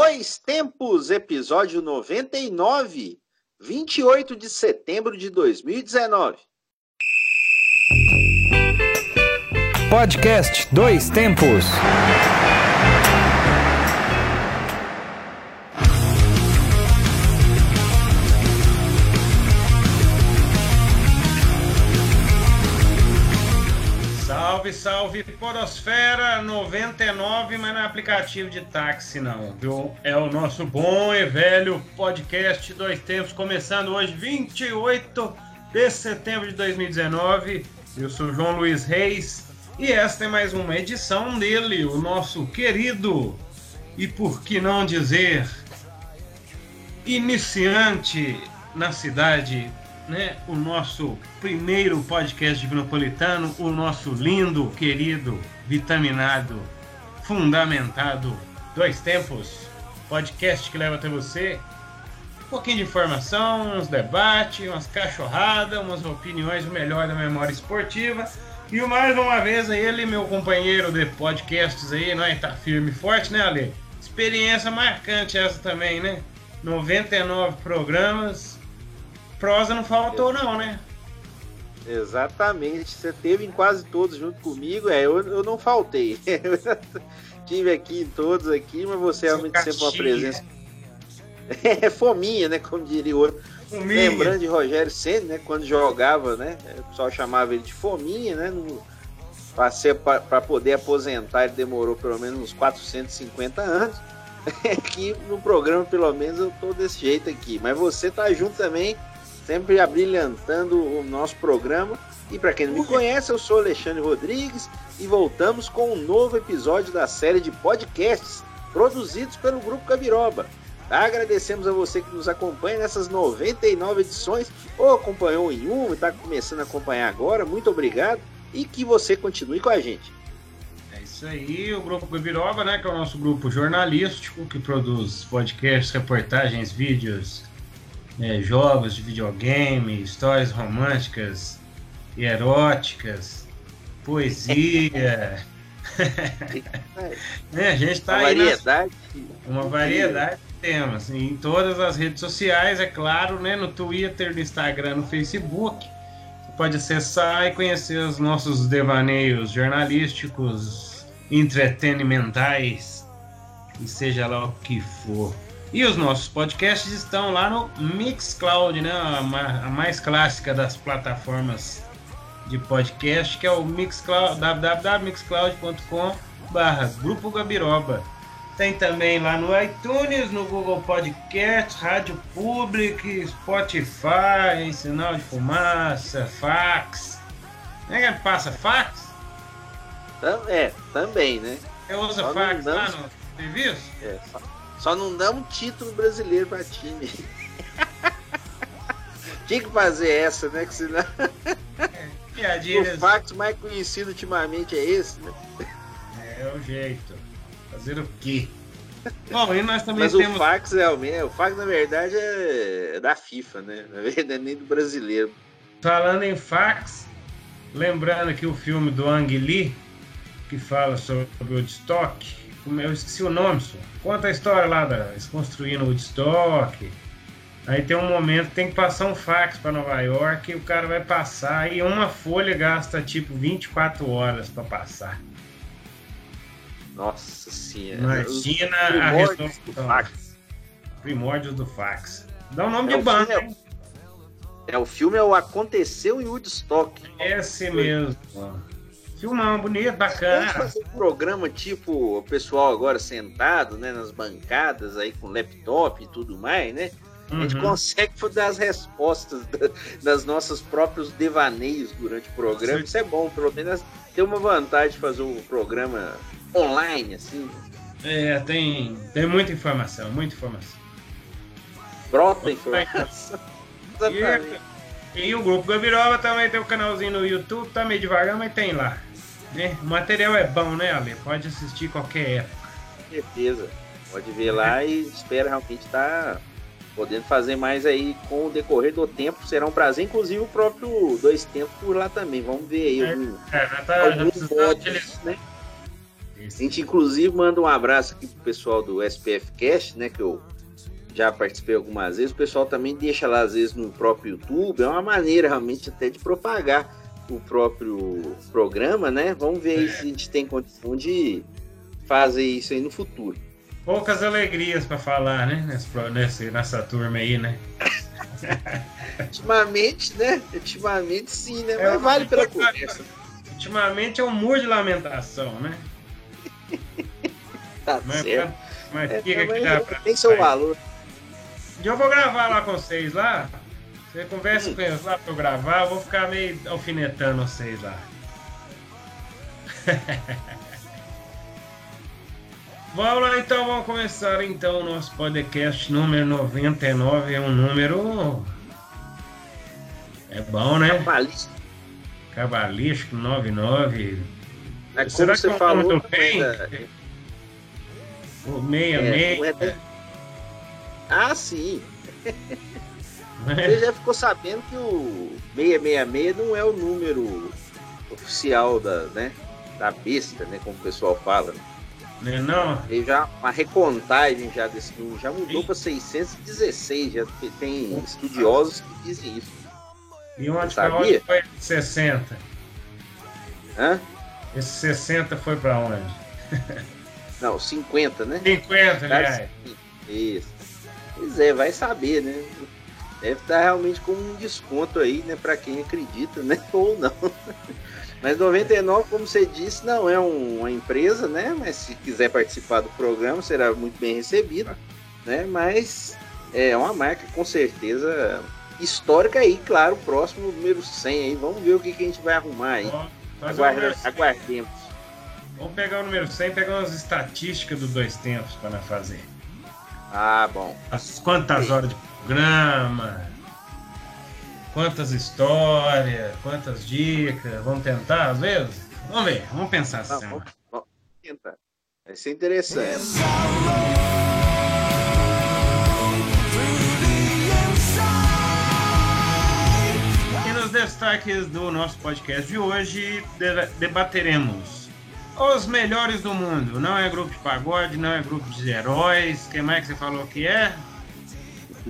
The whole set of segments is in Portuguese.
Dois Tempos, episódio 99, 28 de setembro de 2019. Podcast Dois Tempos. Salve, Podosfera 99, mas não é aplicativo de táxi, não, viu? É o nosso bom e velho podcast Dois Tempos, começando hoje, 28 de setembro de 2019. Eu sou João Luiz Reis e esta é mais uma edição dele, o nosso querido e por que não dizer iniciante na cidade né, o nosso primeiro podcast divinopolitano, o nosso lindo, querido, vitaminado, fundamentado Dois Tempos, podcast que leva até você um pouquinho de informação, uns debates, umas cachorradas, umas opiniões, o melhor da memória esportiva. E mais uma vez ele, meu companheiro de podcasts aí, nós tá firme e forte, né, Ale? Experiência marcante essa também, né? 99 programas, Prosa não faltou, não, né? Exatamente, você teve em quase todos junto comigo, é, eu, eu não faltei. Tive aqui em todos aqui, mas você Seu realmente sempre uma presença. É fominha, né? Como diria o outro. Fominha. Lembrando de Rogério Senna, né? Quando jogava, né? O pessoal chamava ele de fominha, né? No, para poder aposentar, ele demorou pelo menos uns 450 anos. Aqui no programa, pelo menos, eu tô desse jeito aqui. Mas você tá junto também sempre abrilhantando o nosso programa. E para quem não me conhece, eu sou Alexandre Rodrigues e voltamos com um novo episódio da série de podcasts produzidos pelo Grupo Cabiroba. Agradecemos a você que nos acompanha nessas 99 edições, ou acompanhou em uma e está começando a acompanhar agora. Muito obrigado e que você continue com a gente. É isso aí, o Grupo Gabiroba, né, que é o nosso grupo jornalístico que produz podcasts, reportagens, vídeos, né, jogos de videogame, histórias românticas e eróticas, poesia. né, a gente está aí. Variedade. Nas... Uma variedade de temas. Em todas as redes sociais, é claro, né? No Twitter, no Instagram, no Facebook. Você pode acessar e conhecer os nossos devaneios jornalísticos, entretenimentais, e seja lá o que for. E os nossos podcasts estão lá no Mixcloud, né? A, mais clássica das plataformas de podcast, que é o Mixcloud, www.mixcloud.com barra Grupo Gabiroba. Tem também lá no iTunes, no Google Podcast, Rádio Public, Spotify, sinal de fumaça, fax. É que passa fax? É, também, né? Você usa Só fax lá no serviço? É, só não damos título brasileiro para time. Tinha que fazer essa, né? Que senão. É, o fax mais conhecido ultimamente é esse, né? É, é o jeito. Fazer o quê? Bom, e nós também Mas temos... o fax é o fax na verdade é da FIFA, né? Na verdade é nem do brasileiro. Falando em fax, lembrando que o filme do Ang Lee, que fala sobre o Woodstock, eu esqueci o nome, só. Conta a história lá da eles construindo o Woodstock. Aí tem um momento tem que passar um fax para Nova York e o cara vai passar e uma folha gasta tipo 24 horas para passar. Nossa senhora. Imagina a resolução. Do fax. Primórdios do fax. Dá o um nome é de banda. É, é, o filme é o Aconteceu em Woodstock. Esse mesmo. Filmão bonito, bacana. Vamos fazer um programa tipo o pessoal agora sentado, né, nas bancadas aí com laptop e tudo mais, né? A gente uhum. consegue dar as respostas da, das nossos próprios devaneios durante o programa. Sim. Isso é bom, pelo menos tem uma vantagem de fazer um programa online, assim. É, tem, tem muita informação, muita informação. Brota informação. e, e o Grupo Gabiroba também tem um canalzinho no YouTube, tá meio devagar, mas tem lá. Né? O material é bom, né, Ale? Pode assistir qualquer época. Com certeza. Pode ver lá e espera realmente estar tá podendo fazer mais aí com o decorrer do tempo. Será um prazer, inclusive o próprio Dois Tempos por lá também. Vamos ver aí. É, algum, é já tá, modos, né? A gente, inclusive, manda um abraço aqui pro pessoal do SPF Cast, né? Que eu já participei algumas vezes. O pessoal também deixa lá, às vezes, no próprio YouTube. É uma maneira, realmente, até de propagar o próprio programa, né? Vamos ver aí se a gente tem condição de fazer isso aí no futuro. Poucas alegrias para falar, né? Nesse, nessa turma aí, né? Ultimamente, né? Ultimamente sim, né? É, Mas vale pela conversa. Ultimamente é um muro de lamentação, né? tá mas, certo. Mas é, fica que dá pra... Tem seu valor. Eu vou gravar lá com vocês lá. Você conversa com eles lá pra eu gravar, eu vou ficar meio alfinetando vocês lá. Vamos lá então, vamos começar então o nosso podcast número 99. É um número. É bom, né? Cabalístico. Cabalístico 99. É como Será você que falou. Bem? O 66. É, ah, sim. Você já ficou sabendo que o 666 não é o número oficial da, né, da besta, né? Como o pessoal fala. Né? Não, não. Ele já, uma recontagem já desse número já mudou para 616. Já tem estudiosos que dizem isso. E onde sabia? foi 60? Hã? Esse 60 foi para onde? Não, 50, né? 50, aliás. Isso. Pois é, vai saber, né? Deve estar realmente com um desconto aí, né? Para quem acredita, né? Ou não. Mas 99, como você disse, não é um, uma empresa, né? Mas se quiser participar do programa, será muito bem recebido, né? Mas é uma marca com certeza histórica aí, claro, próximo número 100 aí. Vamos ver o que, que a gente vai arrumar aí. Aguarde, aguardemos. Vamos pegar o número 100 e pegar umas estatísticas dos dois tempos para fazer. Ah, bom. As quantas horas de programa, Quantas histórias, quantas dicas. Vamos tentar, às vezes? Vamos ver, vamos pensar Não, vamos, vamos tentar. Vai ser interessante. E nos destaques do nosso podcast de hoje, debateremos os melhores do mundo. Não é grupo de pagode, não é grupo de heróis. Quem mais que você falou que é?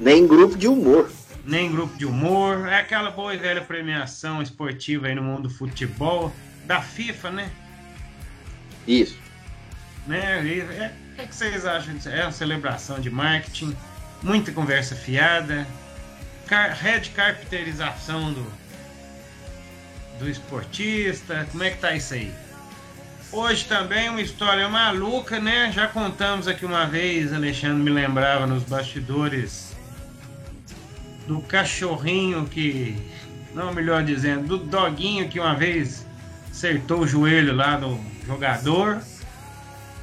Nem grupo de humor nem grupo de humor. É aquela boa e velha premiação esportiva aí no mundo do futebol, da FIFA, né? Isso. Né? E, é, o que vocês acham disso? É uma celebração de marketing, muita conversa fiada, car red carpeterização do, do esportista. Como é que tá isso aí? Hoje também uma história maluca, né? Já contamos aqui uma vez, Alexandre me lembrava nos bastidores do cachorrinho que. Não, melhor dizendo, do doguinho que uma vez acertou o joelho lá do jogador.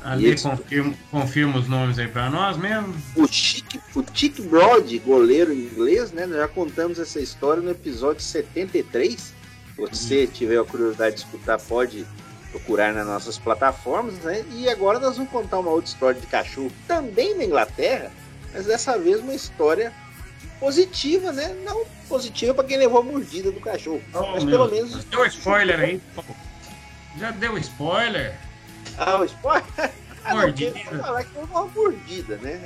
Ali confirma, confirma os nomes aí para nós mesmo. O Chick, o Chick Broad, goleiro inglês, né? Nós já contamos essa história no episódio 73. Se você tiver a curiosidade de escutar, pode procurar nas nossas plataformas, né? E agora nós vamos contar uma outra história de cachorro também na Inglaterra, mas dessa vez uma história positiva, né? Não positiva para quem levou a mordida do cachorro. Oh, mas pelo menos. Deu spoiler aí. Já deu spoiler? Ah, o spoiler? Ah, mordida. Não, falar que foi uma mordida, né?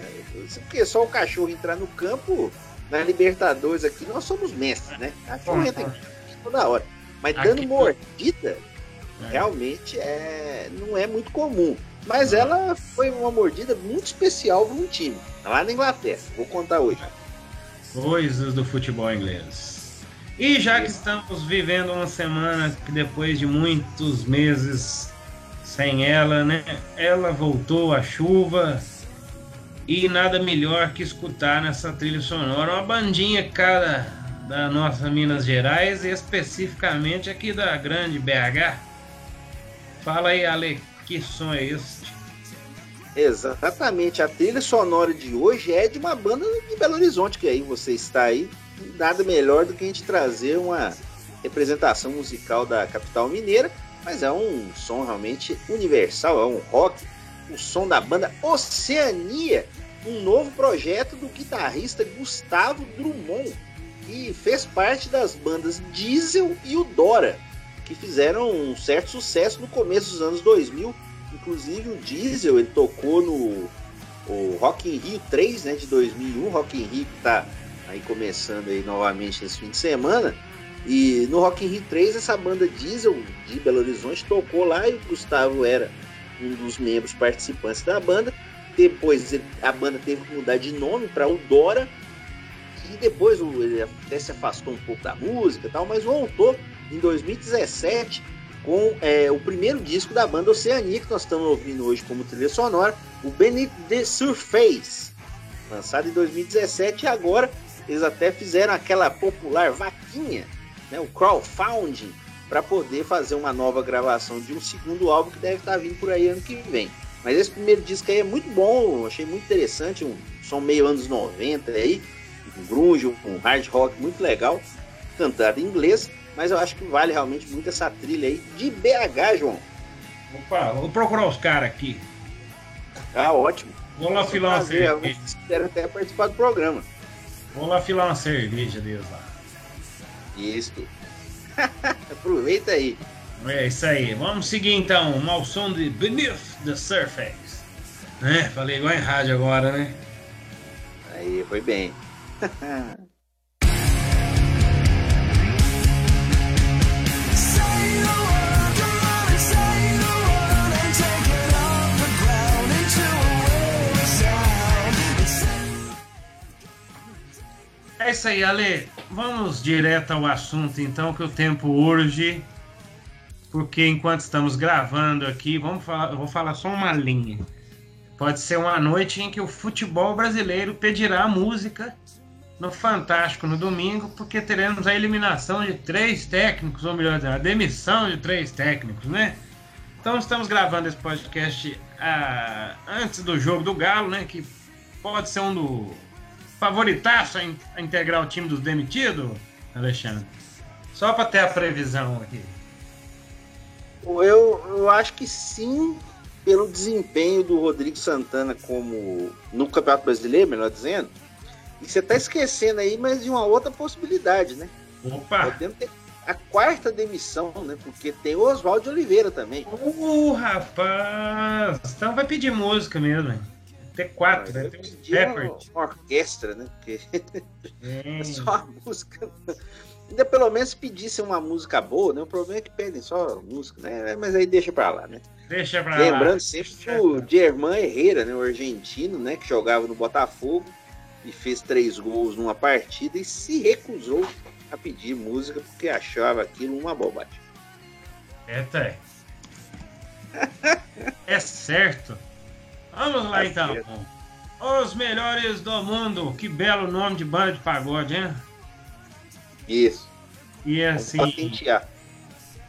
Porque só o cachorro entrar no campo, na Libertadores aqui, nós somos mestres, né? Cachorro entra toda hora. Mas aqui dando mordida, é. realmente é, não é muito comum. Mas ela foi uma mordida muito especial para um time, lá na Inglaterra. Vou contar hoje coisas do futebol inglês. E já que estamos vivendo uma semana que depois de muitos meses sem ela, né? Ela voltou a chuva e nada melhor que escutar nessa trilha sonora uma bandinha cara da nossa Minas Gerais e especificamente aqui da grande BH. Fala aí, Ale, que som é esse? Exatamente. A trilha sonora de hoje é de uma banda de Belo Horizonte, que aí você está aí. Nada melhor do que a gente trazer uma representação musical da capital mineira, mas é um som realmente universal, é um rock. O som da banda Oceania, um novo projeto do guitarrista Gustavo Drummond, que fez parte das bandas Diesel e o Dora, que fizeram um certo sucesso no começo dos anos 2000 Inclusive o Diesel, ele tocou no o Rock in Rio 3, né, de 2001, Rock in Rio que tá aí começando aí novamente esse fim de semana. E no Rock in Rio 3, essa banda Diesel de Belo Horizonte tocou lá e o Gustavo era um dos membros participantes da banda. Depois a banda teve que mudar de nome para o Dora. E depois ele até se afastou um pouco da música e tal, mas voltou em 2017 com é, o primeiro disco da banda Oceania, que nós estamos ouvindo hoje como trilha sonora, o Beneath the Surface, lançado em 2017 e agora eles até fizeram aquela popular vaquinha, né, o crowdfunding, para poder fazer uma nova gravação de um segundo álbum que deve estar vindo por aí ano que vem. Mas esse primeiro disco aí é muito bom, achei muito interessante, um som meio anos 90 aí, um grunge, um hard rock muito legal, cantado em inglês, mas eu acho que vale realmente muito essa trilha aí de BH, João. Opa, vou procurar os caras aqui. Ah, ótimo. Vou lá filar uma cerveja. Espero até participar do programa. Vou lá filar uma cerveja deles lá. Isso. Aproveita aí. É isso aí. Vamos seguir então. Um som de Beneath the Surface. É, falei igual em rádio agora, né? Aí, foi bem. É isso aí, Ale. Vamos direto ao assunto então, que o tempo urge. Porque enquanto estamos gravando aqui, vamos falar, vou falar só uma linha. Pode ser uma noite em que o futebol brasileiro pedirá música no Fantástico no domingo, porque teremos a eliminação de três técnicos, ou melhor, a demissão de três técnicos, né? Então estamos gravando esse podcast ah, antes do jogo do Galo, né? Que pode ser um do favoritaço a, in a integrar o time dos demitidos, Alexandre? Só para ter a previsão aqui. Eu, eu acho que sim, pelo desempenho do Rodrigo Santana como no Campeonato Brasileiro, melhor dizendo. E você está esquecendo aí, mas de uma outra possibilidade, né? Opa! Podemos ter a quarta demissão, né? Porque tem o Oswaldo Oliveira também. Uh, rapaz! Então vai pedir música mesmo, hein? Ter quatro, né? Tem um uma, uma orquestra, né? Porque é só a música. Ainda pelo menos pedisse uma música boa, né? O problema é que pedem só música, né? Mas aí deixa pra lá, né? Deixa pra Lembrando lá. Lembrando sempre o Germán Herrera, né? O argentino, né? Que jogava no Botafogo e fez três gols numa partida e se recusou a pedir música porque achava aquilo uma bobagem. É, tá. é certo. Vamos lá então. Os melhores do mundo. Que belo nome de banda de pagode, hein? Isso. E assim. Patentear.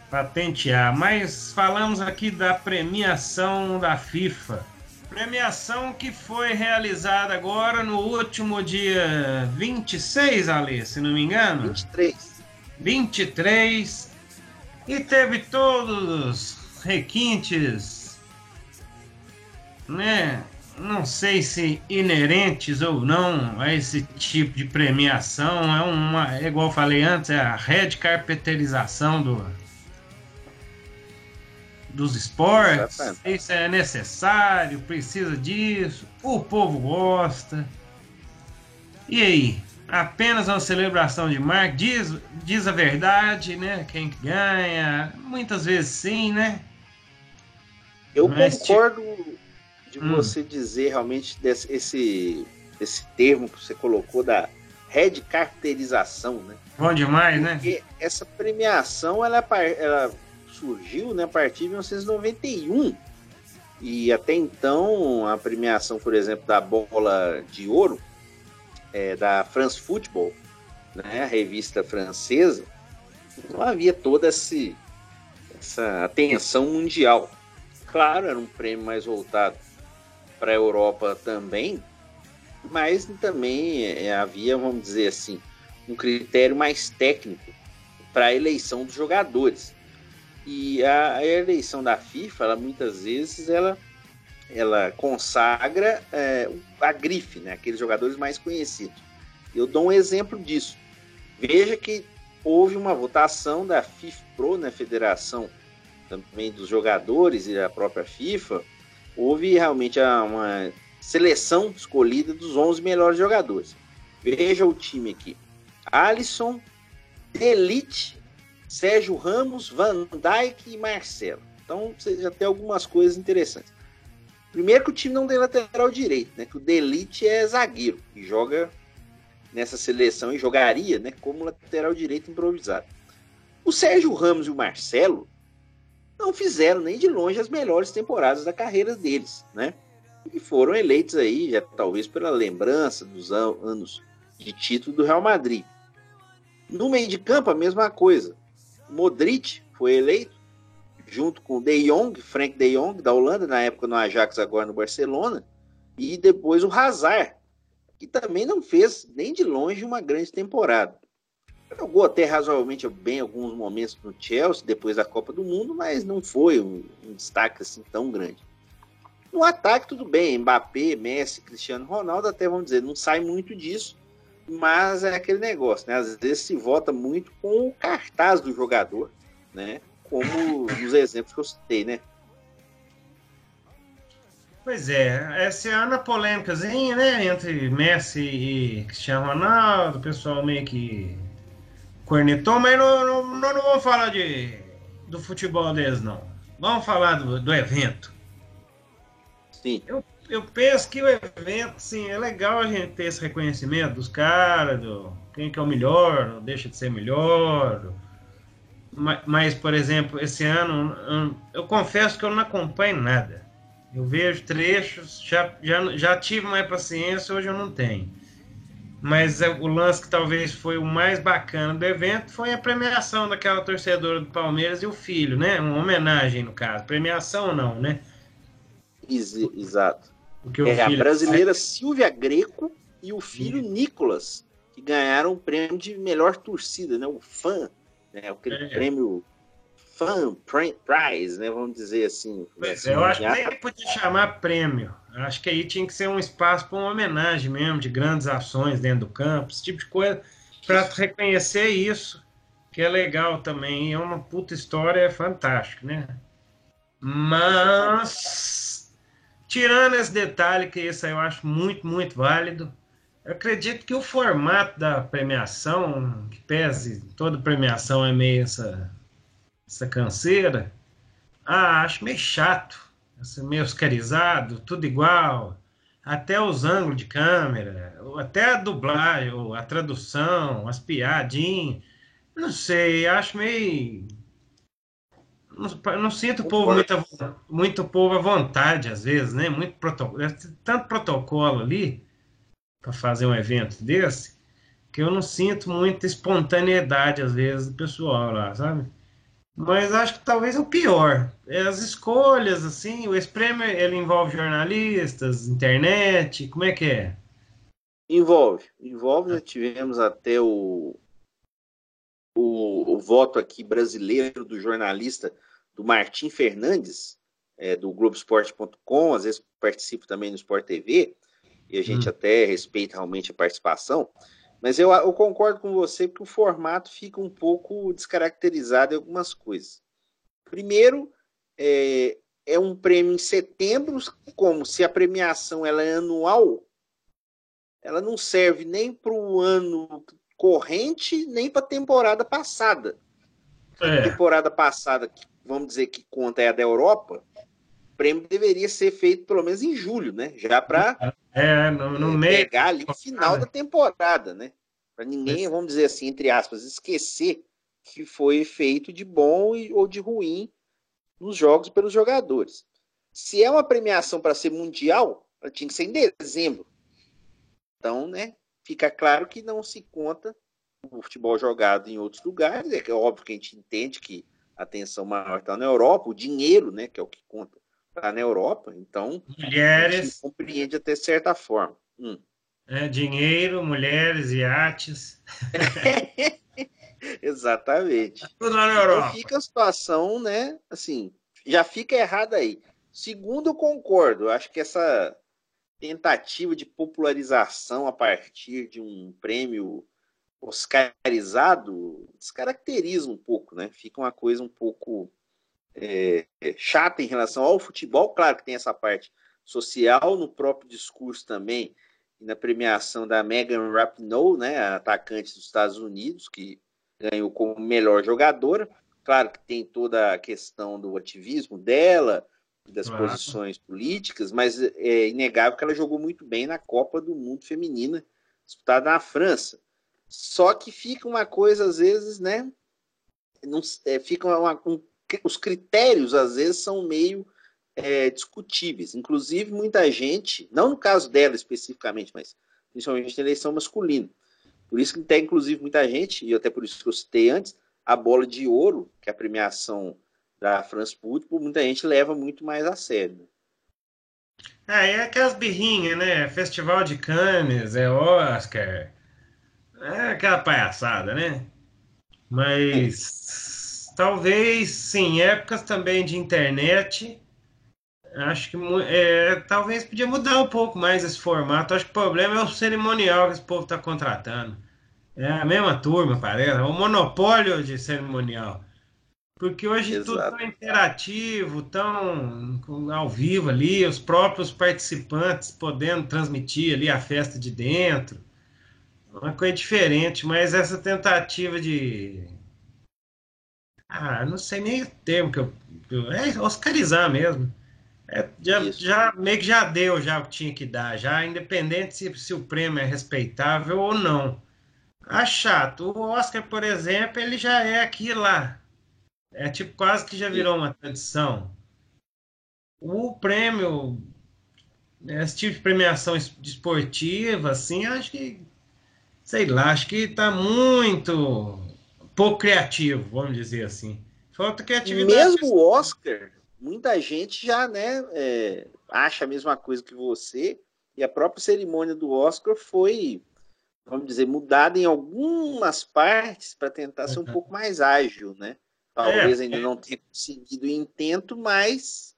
Patentear. Mas falamos aqui da premiação da FIFA. Premiação que foi realizada agora no último dia 26, Ali, se não me engano. 23. 23. E teve todos os requintes né, não sei se inerentes ou não a esse tipo de premiação, é uma, é igual eu falei antes, é a red carpeterização do, dos esportes, isso é necessário, precisa disso, o povo gosta. E aí? Apenas uma celebração de marca, diz, diz a verdade, né? Quem ganha, muitas vezes sim, né? Eu Mas, concordo de hum. você dizer realmente desse, esse, esse termo que você colocou da red carterização, né? Bom demais, né? Porque né? essa premiação ela, ela surgiu né, a partir de 1991 e até então a premiação, por exemplo, da bola de ouro é, da France Football, né, a revista francesa, não havia toda esse, essa atenção mundial. Claro, era um prêmio mais voltado para a Europa também, mas também é, havia, vamos dizer assim, um critério mais técnico para a eleição dos jogadores. E a, eleição da FIFA, ela, muitas vezes, ela, ela consagra é, a grife, né, aqueles jogadores mais conhecidos. Eu dou um exemplo disso. Veja que houve uma votação da FIFPRO, né, Federação também dos jogadores e da própria FIFA, houve realmente uma seleção escolhida dos 11 melhores jogadores. Veja o time aqui: Alisson, Elite, Sérgio Ramos, Van Dijk e Marcelo. Então você já tem algumas coisas interessantes. Primeiro que o time não tem lateral direito, né? Que o Delite é zagueiro e joga nessa seleção e jogaria, né? Como lateral direito improvisado. O Sérgio Ramos e o Marcelo não fizeram nem de longe as melhores temporadas da carreira deles, né? E foram eleitos aí, já talvez pela lembrança dos anos de título do Real Madrid. No meio de campo, a mesma coisa. Modric foi eleito, junto com De Jong, Frank De Jong, da Holanda, na época no Ajax, agora no Barcelona, e depois o Hazard, que também não fez nem de longe uma grande temporada. Jogou até razoavelmente bem alguns momentos no Chelsea, depois da Copa do Mundo, mas não foi um, um destaque assim tão grande. No ataque, tudo bem, Mbappé, Messi, Cristiano Ronaldo, até vamos dizer, não sai muito disso, mas é aquele negócio, né? Às vezes se vota muito com o cartaz do jogador, né? como nos exemplos que eu citei, né? Pois é, essa ano a polêmicazinha, né, entre Messi e Cristiano Ronaldo, o pessoal meio que cornetou, mas não, não, não, vamos falar de, do futebol deles, não. Vamos falar do, do evento. Sim. Eu, eu penso que o evento, sim, é legal a gente ter esse reconhecimento dos caras, do quem que é o melhor, não deixa de ser melhor, do, mas, por exemplo, esse ano, eu confesso que eu não acompanho nada. Eu vejo trechos, já, já, já tive mais paciência, hoje eu não tenho. Mas é, o lance que talvez foi o mais bacana do evento foi a premiação daquela torcedora do Palmeiras e o filho, né? Uma homenagem, no caso. Premiação não, né? Exato. é a brasileira Silvia Greco e o filho Nicolas, que ganharam o prêmio de melhor torcida, né? O fã né? Aquele é. prêmio fan prize, né? Vamos dizer assim. Pois assim, é, eu acho que nem podia chamar prêmio. Acho que aí tinha que ser um espaço para uma homenagem mesmo de grandes ações dentro do campo, esse tipo de coisa, para reconhecer isso, que é legal também. É uma puta história, é fantástico, né? Mas, tirando esse detalhe, que isso aí eu acho muito, muito válido, eu acredito que o formato da premiação, que pese, toda premiação é meio essa, essa canseira, ah, acho meio chato, assim, meio oscarizado, tudo igual, até os ângulos de câmera, até a dublagem, a tradução, as piadinhas, não sei, acho meio. Não, não sinto o povo muito, muito povo à vontade, às vezes, né? Muito protocolo, tanto protocolo ali para fazer um evento desse, que eu não sinto muita espontaneidade, às vezes, do pessoal lá, sabe? Mas acho que talvez é o pior. É as escolhas, assim, o prêmio ele envolve jornalistas, internet, como é que é? Envolve, envolve, já tivemos até o, o, o voto aqui brasileiro do jornalista do Martim Fernandes, é, do Globoesporte.com, às vezes participo também no Sport TV, e a gente hum. até respeita realmente a participação, mas eu, eu, concordo com você que o formato fica um pouco descaracterizado em algumas coisas. Primeiro, é, é um prêmio em setembro, como se a premiação ela é anual, ela não serve nem para o ano corrente, nem para a temporada passada. É. A temporada passada, vamos dizer que conta é a da Europa, prêmio deveria ser feito pelo menos em julho, né? Já para é, no, no meio. Pegar ali o final da temporada, né? Para ninguém, vamos dizer assim, entre aspas, esquecer que foi feito de bom ou de ruim nos jogos pelos jogadores. Se é uma premiação para ser mundial, ela tinha que ser em dezembro. Então, né, fica claro que não se conta o futebol jogado em outros lugares. É óbvio que a gente entende que a atenção maior está na Europa, o dinheiro, né, que é o que conta, está na Europa, então mulheres compreende até certa forma. Hum. É, dinheiro, mulheres, iates. Exatamente. Tudo na Europa. Então fica a situação, né? Assim, já fica errada aí. Segundo, eu concordo. Acho que essa tentativa de popularização a partir de um prêmio oscarizado descaracteriza um pouco, né? Fica uma coisa um pouco é, é, chata em relação ao futebol. Claro que tem essa parte social no próprio discurso também, e na premiação da Megan Rapinoe, né, a atacante dos Estados Unidos, que ganhou como melhor jogadora. Claro que tem toda a questão do ativismo dela, das claro. posições políticas, mas é inegável que ela jogou muito bem na Copa do Mundo Feminina, disputada na França. Só que fica uma coisa, às vezes, né? Não, é, fica uma, um, os critérios, às vezes, são meio é, discutíveis. Inclusive, muita gente, não no caso dela especificamente, mas principalmente na eleição masculina. Por isso que tem, inclusive, muita gente, e até por isso que eu citei antes, a bola de ouro, que é a premiação da France Football, muita gente leva muito mais a sério. É, é aquelas birrinhas, né? Festival de Cannes, é Oscar, é aquela palhaçada, né? Mas é. Talvez, sim, épocas também de internet, acho que é, talvez podia mudar um pouco mais esse formato. Acho que o problema é o cerimonial que esse povo está contratando. É a mesma turma, parece, é o monopólio de cerimonial. Porque hoje Exato. tudo tão interativo, tão ao vivo ali, os próprios participantes podendo transmitir ali a festa de dentro. Uma coisa diferente, mas essa tentativa de. Ah, não sei nem o termo que eu. É oscarizar mesmo. É, já, já, meio que já deu já o que tinha que dar, já independente se, se o prêmio é respeitável ou não. Ah, chato. O Oscar, por exemplo, ele já é aqui lá é tipo quase que já virou uma tradição. O prêmio, esse tipo de premiação esportiva, assim, acho que, sei lá, acho que está muito pouco criativo, vamos dizer assim. Falta criatividade. Mesmo o Oscar, muita gente já, né, é, acha a mesma coisa que você, e a própria cerimônia do Oscar foi, vamos dizer, mudada em algumas partes para tentar ser um uhum. pouco mais ágil, né? Talvez é, ainda é. não tenha conseguido o intento, mas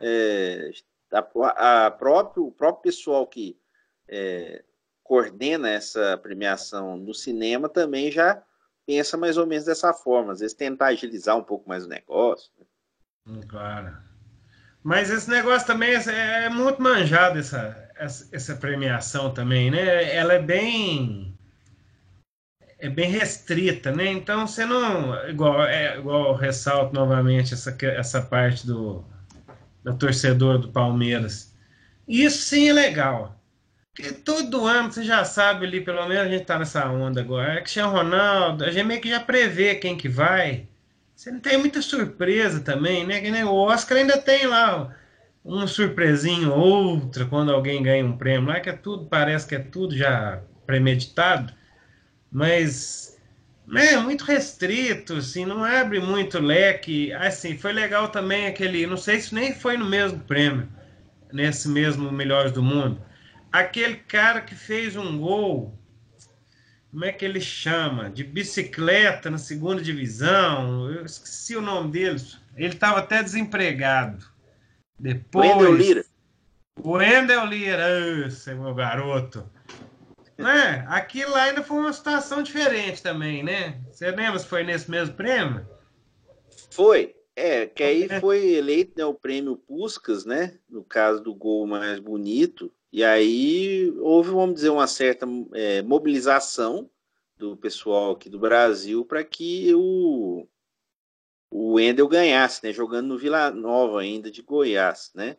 é, a, a próprio, o próprio pessoal que é, coordena essa premiação no cinema também já pensa mais ou menos dessa forma. Às vezes tentar agilizar um pouco mais o negócio. Né? Hum, claro. Mas esse negócio também é, é muito manjado, essa, essa, premiação também, né? Ela é bem é bem restrita, né? Então você não. Igual, é, igual ressalto novamente essa, essa parte do, do torcedor do Palmeiras. Isso sim é legal. Porque todo ano você já sabe ali, pelo menos a gente tá nessa onda agora. É que Cristiano Ronaldo, a gente meio que já prevê quem que vai. Você não tem muita surpresa também, né? Que o Oscar ainda tem lá um surpresinho outra quando alguém ganha um prêmio lá, que é tudo, parece que é tudo já premeditado mas é muito restrito, assim, não abre muito leque. Assim, foi legal também aquele, não sei se nem foi no mesmo prêmio, nesse mesmo Melhores do Mundo. Aquele cara que fez um gol, como é que ele chama? De bicicleta na segunda divisão. Eu esqueci o nome dele. Ele estava até desempregado. Depois. O Wendel Lira. O Wendel Lira, esse meu garoto né? Aquilo lá ainda foi uma situação diferente também, né? Você lembra se foi nesse mesmo prêmio? Foi. É, que aí é. foi eleito né, o prêmio Puscas, né? No caso do gol mais bonito. E aí houve, vamos dizer, uma certa é, mobilização do pessoal aqui do Brasil para que o, o Wendel ganhasse, né? Jogando no Vila Nova ainda de Goiás, né?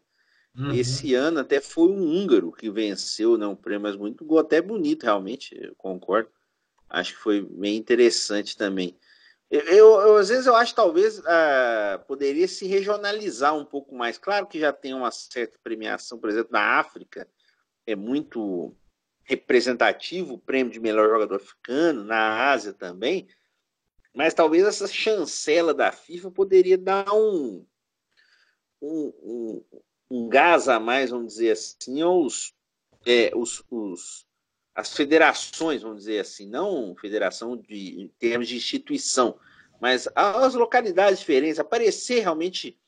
Uhum. Esse ano até foi um húngaro que venceu né, um prêmio, mas muito gol, até bonito, realmente, eu concordo. Acho que foi bem interessante também. Eu, eu, eu às vezes eu acho talvez uh, poderia se regionalizar um pouco mais. Claro que já tem uma certa premiação, por exemplo, na África, é muito representativo o prêmio de melhor jogador africano, na Ásia também, mas talvez essa chancela da FIFA poderia dar um, um, um, um gás a mais, vamos dizer assim, aos, é, os, os, as federações, vamos dizer assim, não federação de, em termos de instituição, mas as localidades diferentes, aparecer realmente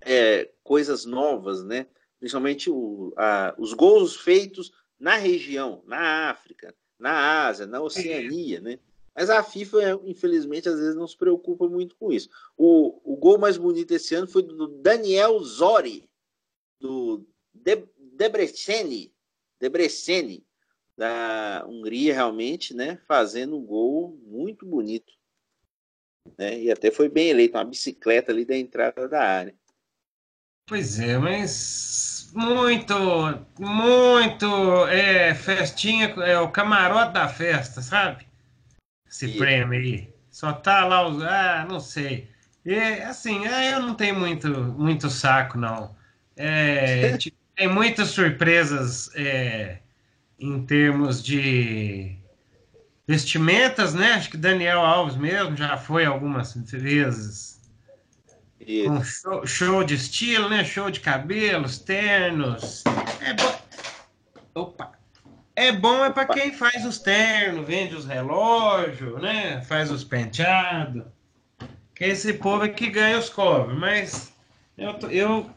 é, coisas novas, né? Principalmente o, a, os gols feitos na região, na África, na Ásia, na Oceania, né? Mas a FIFA, infelizmente, às vezes não se preocupa muito com isso. O, o gol mais bonito esse ano foi do Daniel Zori, do De, Debreceni, Debreceni, da Hungria, realmente, né? Fazendo um gol muito bonito. Né? E até foi bem eleito, uma bicicleta ali da entrada da área. Pois é, mas muito, muito é, festinha, é o camarote da festa, sabe? Esse e... prêmio aí. Só tá lá os. Ah, não sei. E, assim, é, eu não tenho muito, muito saco, não. É, tem muitas surpresas é, em termos de vestimentas, né? Acho que Daniel Alves mesmo já foi algumas vezes. Um show, show, de estilo, né? Show de cabelos, ternos. É bom. Opa! É bom é para quem faz os ternos, vende os relógios, né? Faz os penteados. Que esse povo é que ganha os covers. Mas eu, eu,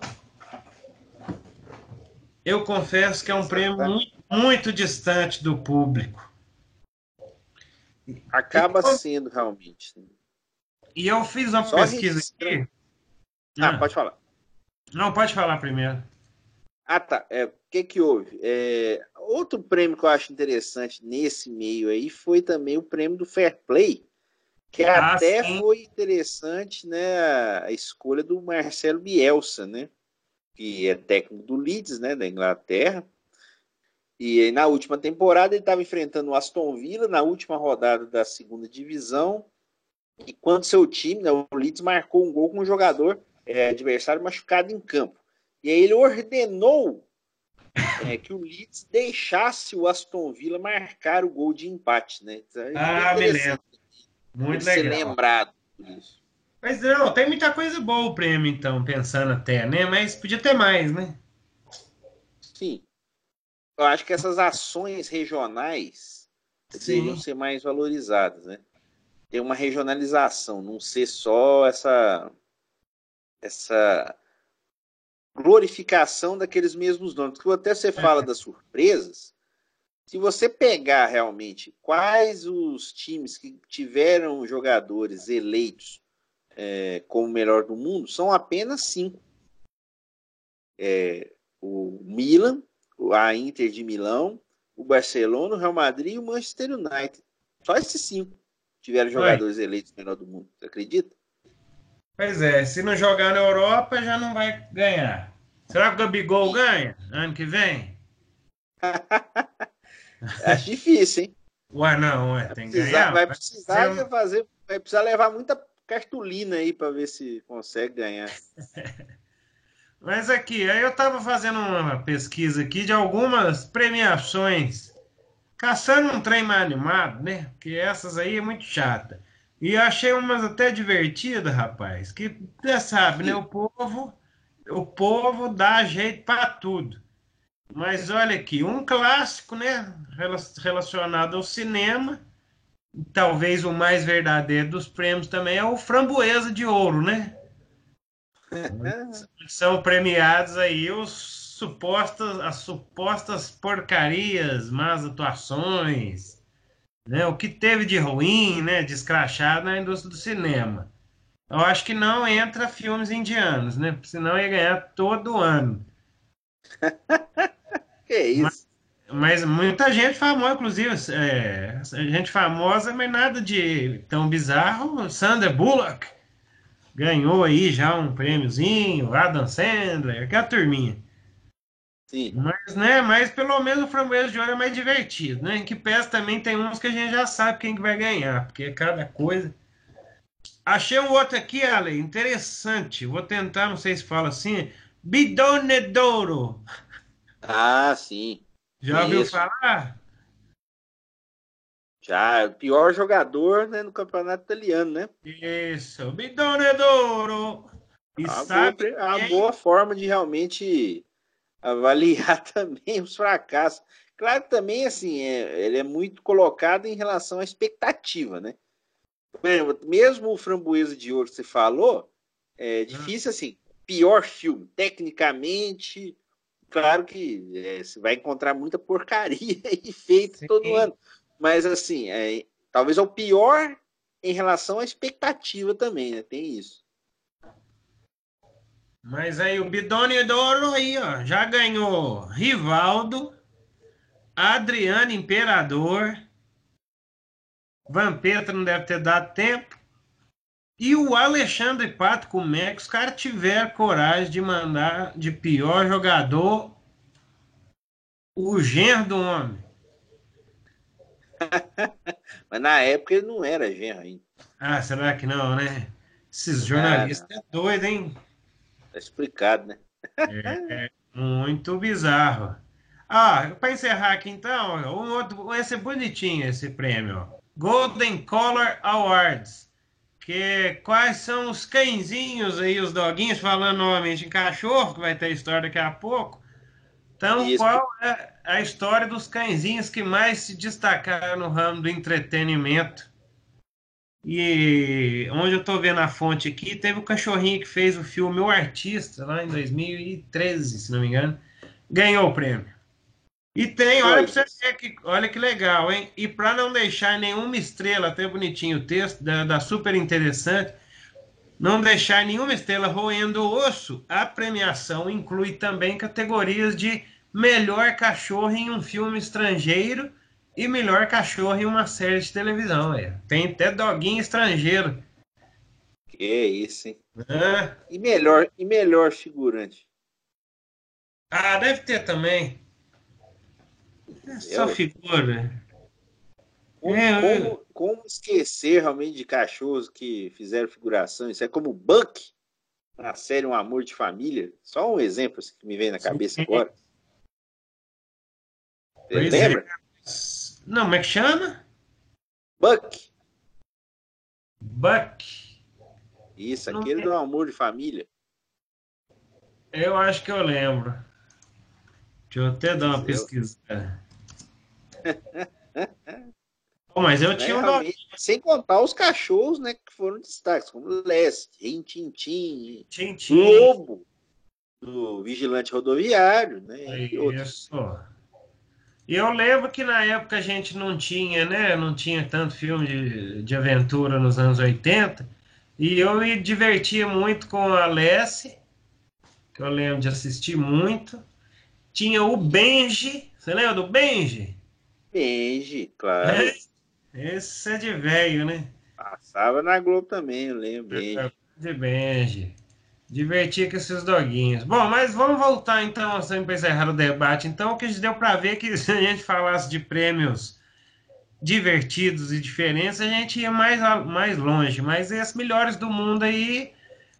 eu confesso que é um prêmio muito, muito distante do público. Acaba então, sendo realmente. E eu fiz uma Só pesquisa aqui. Ah, ah, pode falar. Não, pode falar primeiro. Ah, tá. É, o que que houve? É, outro prêmio que eu acho interessante nesse meio aí foi também o prêmio do Fair Play, que ah, até sim. foi interessante, né, a escolha do Marcelo Bielsa, né, que é técnico do Leeds, né, da Inglaterra. E na última temporada ele estava enfrentando o Aston Villa na última rodada da segunda divisão. E quando seu time, né, o Leeds, marcou um gol com um jogador é, adversário machucado em campo. E aí ele ordenou é, que o Leeds deixasse o Aston Villa marcar o gol de empate, né? Então, ah, beleza. Muito legal. Ser lembrado por isso. Mas não, tem muita coisa boa o prêmio, então, pensando até, né? Mas podia ter mais, né? Sim eu acho que essas ações regionais deveriam ser mais valorizadas, né? Ter uma regionalização, não ser só essa essa glorificação daqueles mesmos nomes. Que até você fala é. das surpresas. Se você pegar realmente quais os times que tiveram jogadores eleitos é, como melhor do mundo, são apenas cinco. É, o Milan, a Inter de Milão, o Barcelona, o Real Madrid e o Manchester United. Só esses cinco tiveram jogadores Oi. eleitos melhor do mundo. Você acredita? Pois é, se não jogar na Europa já não vai ganhar. Será que o Gabigol ganha ano que vem? Acho difícil, hein? Ué, não, ué, tem que ganhar. Vai precisar vai fazer, vai precisar levar muita cartolina aí para ver se consegue ganhar. Mas aqui, aí eu estava fazendo uma pesquisa aqui de algumas premiações, caçando um trem mais animado, né? Porque essas aí é muito chata. E achei umas até divertidas, rapaz. Que você sabe, né? O povo, o povo dá jeito para tudo. Mas olha aqui, um clássico, né? Relacionado ao cinema, talvez o mais verdadeiro dos prêmios também é o Framboesa de Ouro, né? São premiados aí os supostas, as supostas porcarias, más atuações, né? O que teve de ruim, né? De escrachado na indústria do cinema. Eu acho que não entra filmes indianos, né? Porque senão ia ganhar todo ano. que isso? Mas, mas, muita gente famosa, inclusive, é, gente famosa, mas nada de tão bizarro. Sandra Bullock ganhou aí já um prêmiozinho, Adam Sandler, aquela turminha. Sim. Mas, né, mas pelo menos o Framboesa de Ouro é mais divertido, né? Em que peça também tem uns que a gente já sabe quem que vai ganhar, porque é cada coisa. Achei um outro aqui, Ale, interessante. Vou tentar, não sei se fala assim. Bidonedoro. Ah, sim. Já ouviu falar? Já, o pior jogador né, no campeonato italiano, né? Isso, Bidonedoro. E a, sabe boa, a boa forma de realmente avaliar também os fracassos. Claro que também, assim, é, ele é muito colocado em relação à expectativa, né? Mesmo o Framboesa de Ouro que você falou, é hum. difícil, assim, pior filme, tecnicamente, claro que é, você vai encontrar muita porcaria aí feito Sim. todo ano. Mas assim, é, talvez é o pior em relação à expectativa também, né? Tem isso. Mas aí o Bidone Douro aí, ó, já ganhou Rivaldo, Adriano Imperador, Vampeta não deve ter dado tempo. E o Alexandre Pato, como é que os caras tiveram coragem de mandar de pior jogador o genro do homem? Mas na época ele não era genro ainda. Ah, será que não, né? Esses jornalistas ah, é doido, hein? Tá explicado, né? é, é muito bizarro. Ah, para encerrar aqui então, um outro, esse é bonitinho esse prêmio. Golden Color Awards. Que quais são os cãezinhos aí, os doguinhos, falando novamente em cachorro, que vai ter história daqui a pouco. Então, Isso. qual é a história dos cãezinhos que mais se destacaram no ramo do entretenimento? E onde eu estou vendo a fonte aqui, teve o cachorrinho que fez o filme O Artista, lá em 2013, se não me engano, ganhou o prêmio. E tem, olha pra você ver que, olha que legal, hein? E para não deixar nenhuma estrela, até bonitinho o texto, da, da super interessante, não deixar nenhuma estrela roendo o osso, a premiação inclui também categorias de melhor cachorro em um filme estrangeiro e melhor cachorro em uma série de televisão. É. Tem até doguinho estrangeiro. Que isso, hein? Ah. E, melhor, e melhor figurante? Ah, deve ter também. É só eu... figura. Como, é, como, como, esquecer realmente de cachorros que fizeram figuração? Isso é como Buck na série Um Amor de Família. Só um exemplo assim, que me vem na cabeça agora. Você lembra? É. Não, como é que chama? Buck. Buck. Isso, aquele do amor de família. Eu acho que eu lembro. Deixa eu até dar uma eu... pesquisada. mas eu tinha um Sem contar os cachorros, né, que foram destaques, como Leste, Tintim, Tintim, Lobo, do Vigilante Rodoviário, né? Isso. E eu lembro que na época a gente não tinha, né? Não tinha tanto filme de, de aventura nos anos 80. E eu me divertia muito com a Lessie, que eu lembro de assistir muito. Tinha o Benji. Você lembra do Benji? Benji, claro. É, esse é de velho, né? Passava na Globo também, eu lembro. Benji. De Benji. Divertir com esses doguinhos. Bom, mas vamos voltar então, assim, para encerrar o debate. Então, o que deu para ver que se a gente falasse de prêmios divertidos e diferentes, a gente ia mais, mais longe. Mas esses melhores do mundo aí,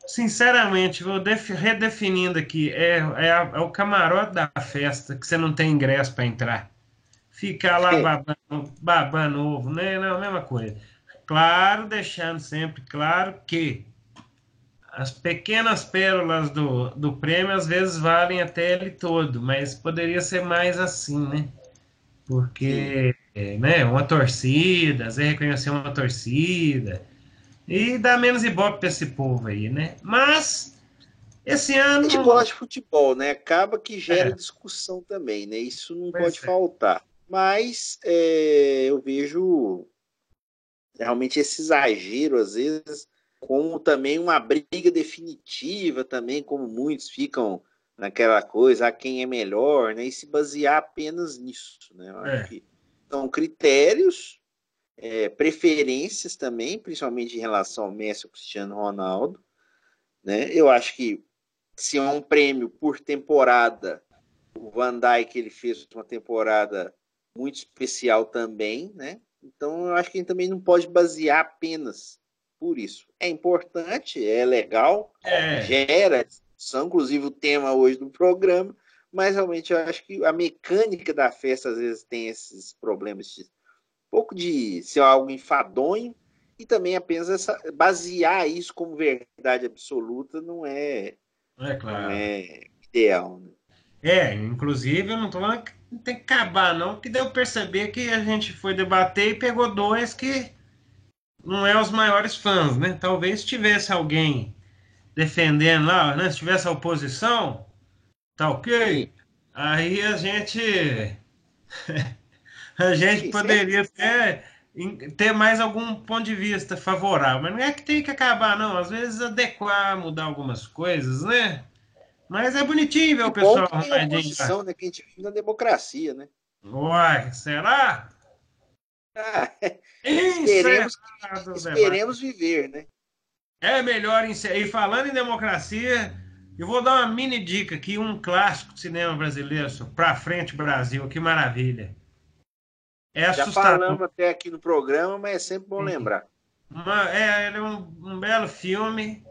sinceramente, vou redefinindo aqui, é, é, a, é, o camarote da festa, que você não tem ingresso para entrar. Ficar lá babando, babando ovo, né? Não, a mesma coisa. Claro, deixando sempre claro que as pequenas pérolas do, do prêmio às vezes valem até ele todo, mas poderia ser mais assim, né? Porque, é, né, uma torcida, às vezes reconhecer uma torcida, e dá menos ibope para esse povo aí, né? Mas, esse ano... A gente gosta de futebol, né? Acaba que gera é. discussão também, né? Isso não pois pode é. faltar. Mas é, eu vejo realmente esse exagero, às vezes, como também uma briga definitiva também, como muitos ficam naquela coisa, a quem é melhor, né? E se basear apenas nisso, né? Eu acho é. que são critérios, é, preferências também, principalmente em relação ao Messi ao Cristiano Ronaldo, né? Eu acho que se é um prêmio por temporada, o Van Dijk ele fez uma temporada muito especial também, né? Então eu acho que a gente também não pode basear apenas por isso. É importante, é legal, é. gera discussão, inclusive o tema hoje do programa, mas realmente eu acho que a mecânica da festa às vezes tem esses problemas de um pouco de ser algo enfadonho e também apenas essa, basear isso como verdade absoluta não é, é, claro. não é ideal. Né? É, inclusive eu não tô falando que tem que acabar, não, que deu perceber que a gente foi debater e pegou dois que não é os maiores fãs, né? Talvez tivesse alguém defendendo lá, né? Se tivesse a oposição, tá ok. Aí a gente a gente poderia até ter mais algum ponto de vista favorável. Mas não é que tem que acabar, não. Às vezes adequar, mudar algumas coisas, né? Mas é bonitinho ver o pessoal arrumadinho. Oposição, né? Que a gente vive na democracia, né? Uai, será? Esperemos, esperemos viver, né? É melhor. E falando em democracia, eu vou dar uma mini dica aqui, um clássico de cinema brasileiro, Pra Frente Brasil, que maravilha. É Já falamos até aqui no programa, mas é sempre bom lembrar. Uma, é, ele é um, um, belo filme.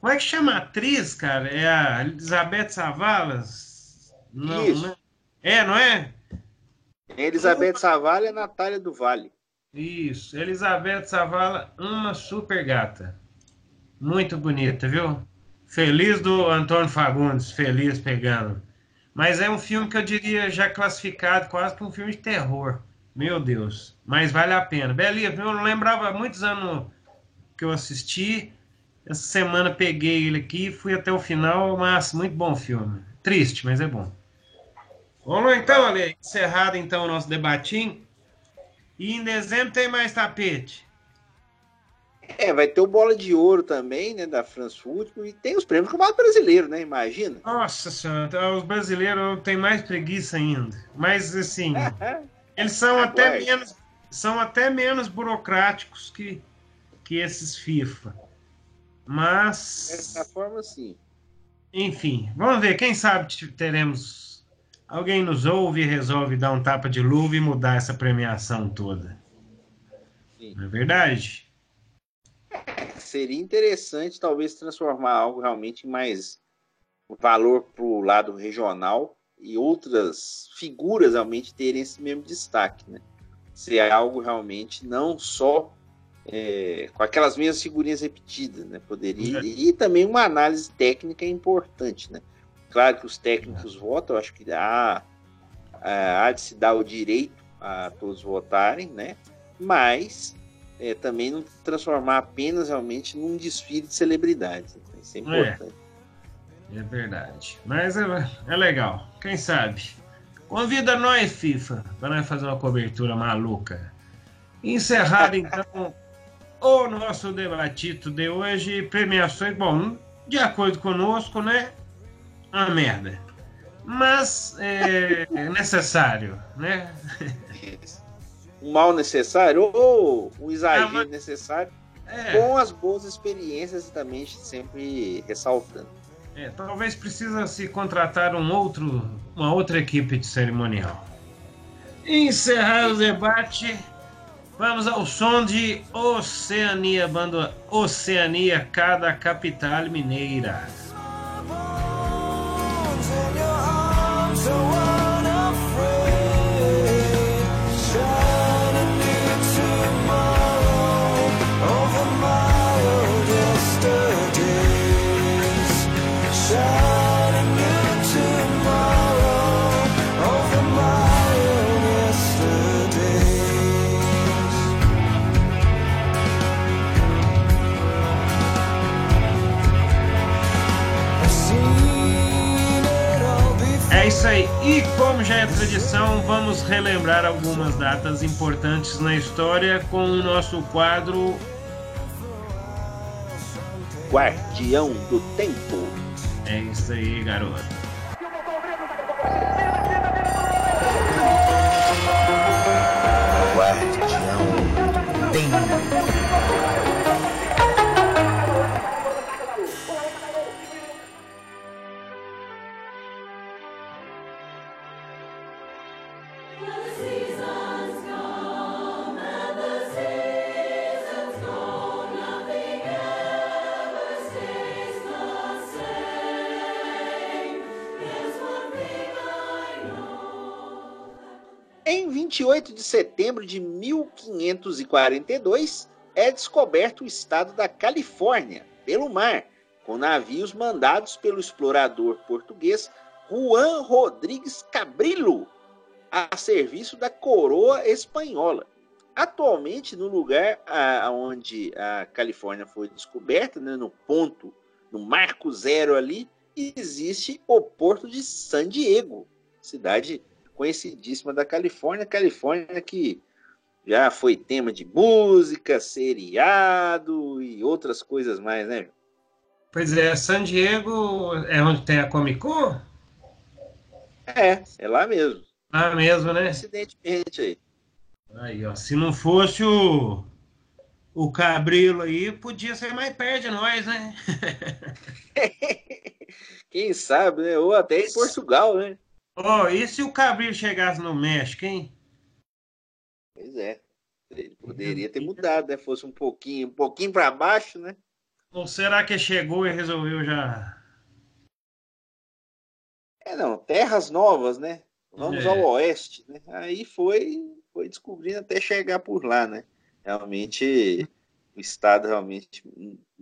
Como é que chama a atriz, cara? É a Elizabeth Savalas? Não, Isso. Não é? é, não é? Elizabeth Savala e Natália do Vale. Isso, Elizabeth Savala, uma super gata. Muito bonita, viu? Feliz do Antônio Fagundes, feliz pegando. Mas é um filme que eu diria já classificado quase como um filme de terror. Meu Deus. Mas vale a pena. Beleza, eu não lembrava há muitos anos que eu assisti. Essa semana peguei ele aqui fui até o final, mas muito bom filme. Triste, mas é bom. Vamos então, Ale, encerrado então o nosso debatinho. E em dezembro tem mais tapete. É, vai ter o Bola de Ouro também, né, da France Football, e tem os prêmios do Campeonato Brasileiro, né, imagina. Nossa senhora, então, os brasileiros têm mais preguiça ainda. Mas, assim, eles são até, menos, são até menos burocráticos que, que esses FIFA. Mas... Dessa forma, sim. Enfim, vamos ver, quem sabe teremos... Alguém nos ouve e resolve dar um tapa de luva e mudar essa premiação toda. Sim. Não é verdade? seria interessante talvez transformar algo realmente em mais valor para o lado regional e outras figuras realmente terem esse mesmo destaque, né? Ser algo realmente não só é, com aquelas mesmas figurinhas repetidas, né? Poderia é. e também uma análise técnica importante, né? Claro que os técnicos é. votam, acho que há, há de se dar o direito a todos votarem, né? Mas é, também não transformar apenas realmente num desfile de celebridades. Então, isso é, é. importante. É, é verdade. Mas é, é legal. Quem sabe? Convida nós, FIFA, para nós fazer uma cobertura maluca. Encerrado, então, o nosso debatito de hoje. Premiações, bom, de acordo conosco, né? Uma merda. Mas é, é necessário, né? um mal necessário ou um exagero ah, mas... necessário, é. com as boas experiências também sempre ressaltando. É, talvez precisa se contratar um outro, uma outra equipe de cerimonial. Encerrar o debate, vamos ao som de Oceania, banda Oceania, cada capital mineira. Isso aí. E como já é tradição, vamos relembrar algumas datas importantes na história com o nosso quadro Guardião do Tempo. É isso aí, garoto. Guardião do Tempo. Em 28 de setembro de 1542, é descoberto o estado da Califórnia pelo mar, com navios mandados pelo explorador português Juan Rodrigues Cabrillo, a serviço da coroa espanhola. Atualmente, no lugar onde a Califórnia foi descoberta, né, no ponto, no marco zero ali, existe o porto de San Diego, cidade conhecidíssima da Califórnia. Califórnia que já foi tema de música, seriado e outras coisas mais, né? Pois é, San Diego é onde tem a Comic Con? É, é lá mesmo. Lá mesmo, né? Acidentemente aí. Aí, ó, se não fosse o, o Cabrilo aí, podia ser mais perto de nós, né? Quem sabe, né? Ou até em Portugal, né? Ó, oh, e se o Cabrilo chegasse no México, hein? Pois é. Ele poderia ter mudado, né? Fosse um pouquinho, um pouquinho para baixo, né? Ou será que chegou e resolveu já? É, não, terras novas, né? Vamos é. ao oeste, né? Aí foi, foi descobrindo até chegar por lá, né? Realmente, o estado realmente,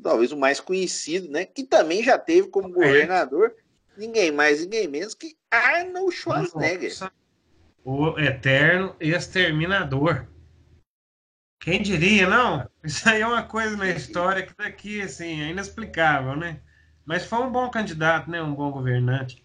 talvez o mais conhecido, né? Que também já teve como é. governador ninguém mais, ninguém menos que Arnold Schwarzenegger. Nossa. O eterno exterminador. Quem diria, não? Isso aí é uma coisa na história que daqui, assim, é inexplicável, né? Mas foi um bom candidato, né? Um bom governante.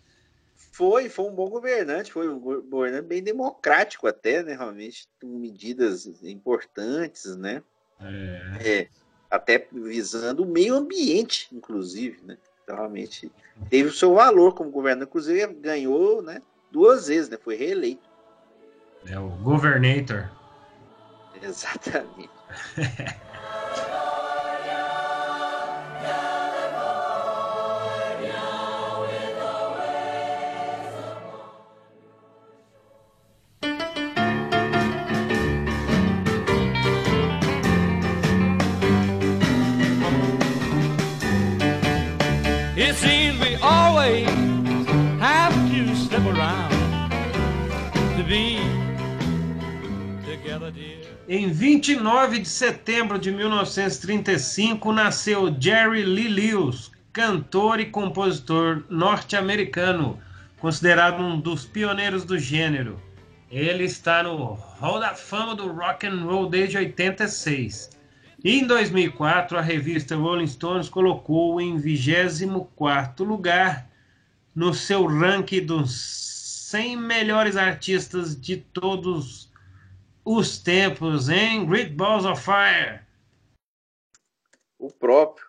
Foi, foi um bom governante, foi um governante bem democrático até, né? Realmente, com medidas importantes, né? É. é até visando o meio ambiente, inclusive, né? Então, realmente teve o seu valor como governante, inclusive ganhou, né? Duas vezes, né? Foi reeleito. É o Governator. Exatamente. em 29 de setembro de 1935 nasceu Jerry Lee Lewis, cantor e compositor norte-americano, considerado um dos pioneiros do gênero. Ele está no Hall da Fama do Rock and Roll desde 86. E em 2004, a revista Rolling Stones colocou-o em 24º lugar no seu ranking dos 100 melhores artistas de todos os tempos em Great Balls of Fire. O próprio.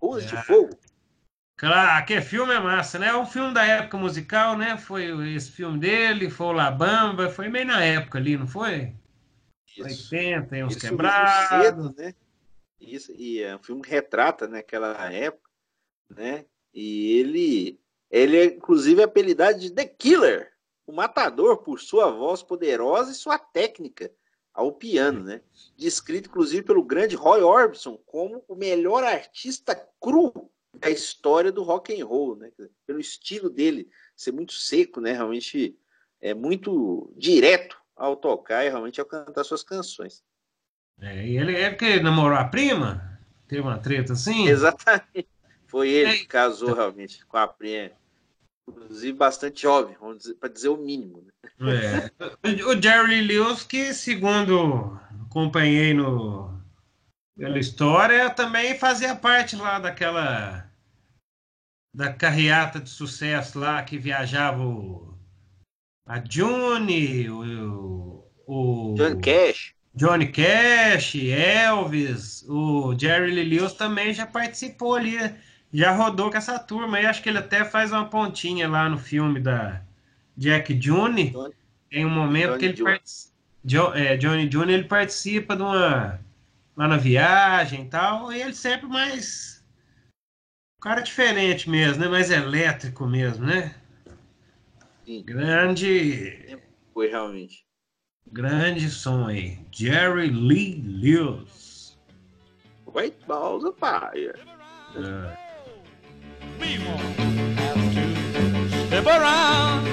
Ruas é. de Fogo. Claro, aquele filme é massa, né? É um filme da época musical, né? Foi esse filme dele, foi o La Bamba, foi meio na época ali, não foi? Isso. 80, tem uns Isso quebrados. Cedo, né? Isso, e é um filme que retrata naquela né, época, né? E ele, ele é inclusive apelidado de The Killer o matador por sua voz poderosa e sua técnica ao piano, né? Descrito inclusive pelo grande Roy Orbison como o melhor artista cru da história do rock and roll, né? Pelo estilo dele ser muito seco, né? Realmente é muito direto ao tocar e realmente ao cantar suas canções. É, e ele é porque namorou a prima? Teve uma treta assim? Exatamente. Foi ele é. que casou realmente com a prima inclusive bastante jovem, para dizer o mínimo. Né? É. O Jerry Lewis, que segundo acompanhei no, pela história, também fazia parte lá daquela da carreata de sucesso lá que viajava o, a June, o, o John Cash. Johnny Cash, Elvis, o Jerry Lee Lewis também já participou ali já rodou com essa turma e acho que ele até faz uma pontinha lá no filme da Jack June. Tem um momento Johnny que ele participa. Jo, é, Johnny June ele participa de uma. lá na viagem e tal. E ele sempre mais. Um cara diferente mesmo, né? Mais elétrico mesmo, né? Sim. Grande. Foi realmente. Grande som aí. Jerry Lee Lewis. White Balls of Fire. É. we won't have to step around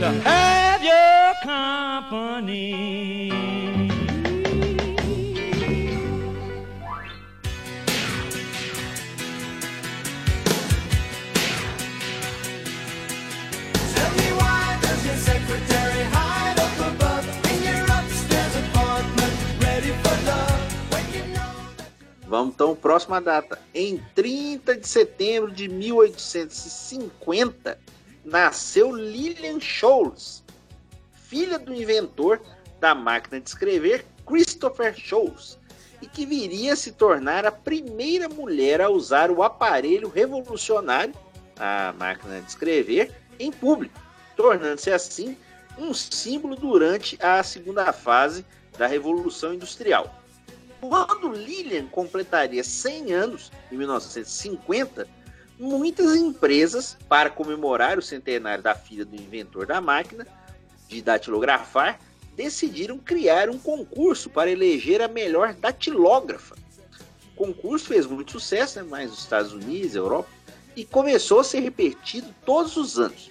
to have your company. Vamos então, próxima data. Em 30 de setembro de 1850, nasceu Lillian Scholz, filha do inventor da máquina de escrever Christopher Shows e que viria a se tornar a primeira mulher a usar o aparelho revolucionário, a máquina de escrever, em público, tornando-se assim um símbolo durante a segunda fase da Revolução Industrial. Quando Lilian completaria 100 anos, em 1950, muitas empresas, para comemorar o centenário da filha do inventor da máquina de datilografar, decidiram criar um concurso para eleger a melhor datilógrafa. O concurso fez muito sucesso, né, mais nos Estados Unidos, Europa, e começou a ser repetido todos os anos.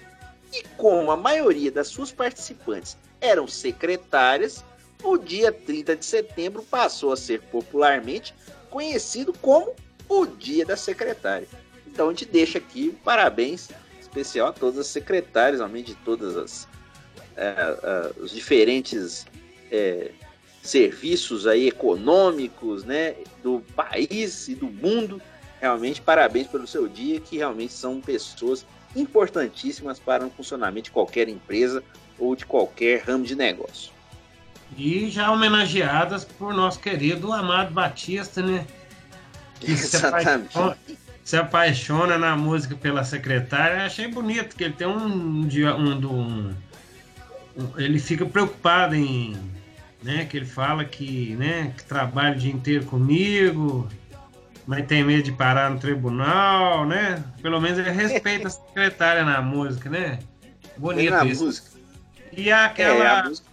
E como a maioria das suas participantes eram secretárias, o dia 30 de setembro passou a ser popularmente conhecido como o Dia da Secretária. Então a gente deixa aqui um parabéns especial a todas as secretárias, além de todas as é, os diferentes é, serviços aí econômicos, né, do país e do mundo. Realmente parabéns pelo seu dia, que realmente são pessoas importantíssimas para o funcionamento de qualquer empresa ou de qualquer ramo de negócio. E já homenageadas por nosso querido Amado Batista, né? Que Exatamente. Se apaixona, se apaixona na música pela secretária. Achei bonito que ele tem um, um, um, ele fica preocupado em, né, que ele fala que, né, que trabalha o dia inteiro comigo, mas tem medo de parar no tribunal, né? Pelo menos ele respeita a secretária na música, né? Bonito na isso. Música. E aquela. É, a, música...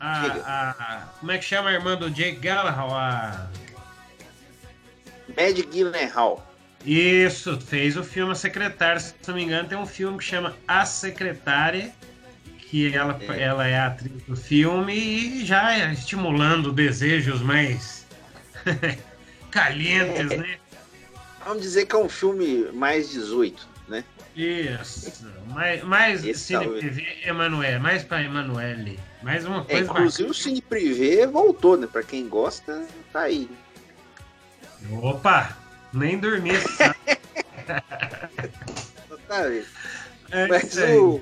a, a, como é que chama a irmã do Jake Gallagher? A... Mad Gyllenhaal. Isso, fez o filme A Secretária. Se não me engano, tem um filme que chama A Secretária que ela é. ela é a atriz do filme e já estimulando desejos mais calientes, é. né? Vamos dizer que é um filme mais 18, né? Isso. Mais, mais Cine Privé Emanuel, mais para Emanuele. Mais uma é, coisa. É, inclusive bacana. o Cine Privé voltou, né? Para quem gosta, tá aí. Opa! Nem dormi. tá vendo? É Mas o,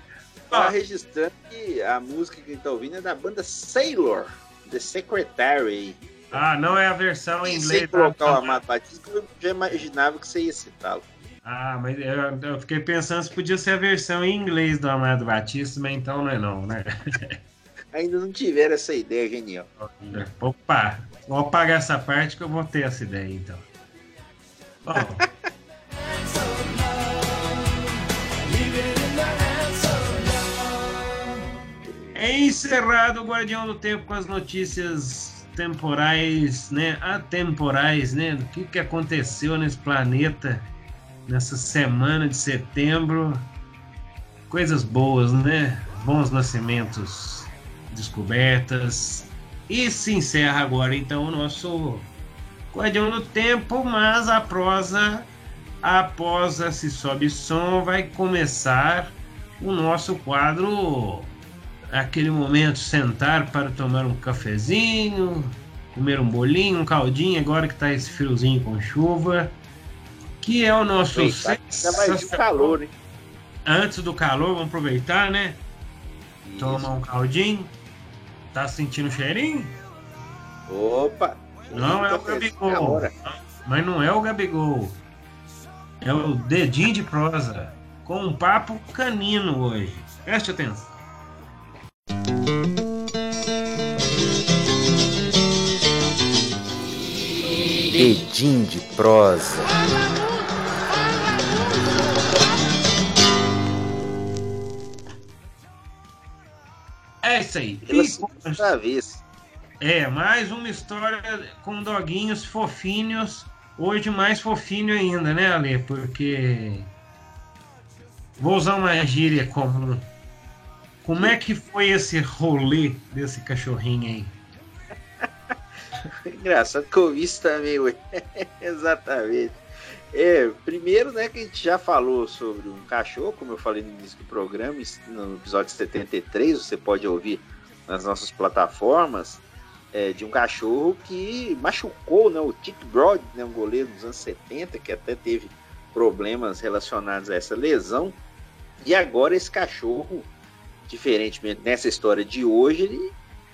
Tá registrando que a música que tá ouvindo é da banda Sailor, The Secretary. Ah, não é a versão em inglês. Sem colocar o Amado Batista, eu já imaginava que você ia citá-lo. Ah, mas eu, eu, fiquei pensando se podia ser a versão em inglês do Amado Batista, mas então não é não, né? Ainda não tiveram essa ideia genial. Opa, vou apagar essa parte que eu vou ter essa ideia então. Bom. Encerrado o Guardião do Tempo com as notícias temporais, né, atemporais, né, do que, que aconteceu nesse planeta nessa semana de setembro. Coisas boas, né? Bons nascimentos, descobertas. E se encerra agora então o nosso Guardião do Tempo, mas a prosa após a Se Sobe Som vai começar o nosso quadro aquele momento sentar para tomar um cafezinho, comer um bolinho, um caldinho, agora que está esse friozinho com chuva, que é o nosso Ainda mais calor, hein? Antes do calor, vamos aproveitar, né? Isso. Tomar um caldinho. Tá sentindo o cheirinho? Opa! Não é o Gabigol. Mas não é o Gabigol. É o dedinho de prosa. Com um papo canino hoje. Preste atenção. Edim de prosa. É isso aí. Vez. É, mais uma história com doguinhos fofinhos. Hoje mais fofinho ainda, né, Ale? Porque. Vou usar uma gíria comum. Como é que foi esse rolê desse cachorrinho aí? Engraçado que eu vi isso também, ué. Exatamente. É, primeiro, né, que a gente já falou sobre um cachorro, como eu falei no início do programa, no episódio 73, você pode ouvir nas nossas plataformas, é, de um cachorro que machucou né, o Tick Broad, né, um goleiro dos anos 70, que até teve problemas relacionados a essa lesão. E agora esse cachorro diferentemente nessa história de hoje, ele,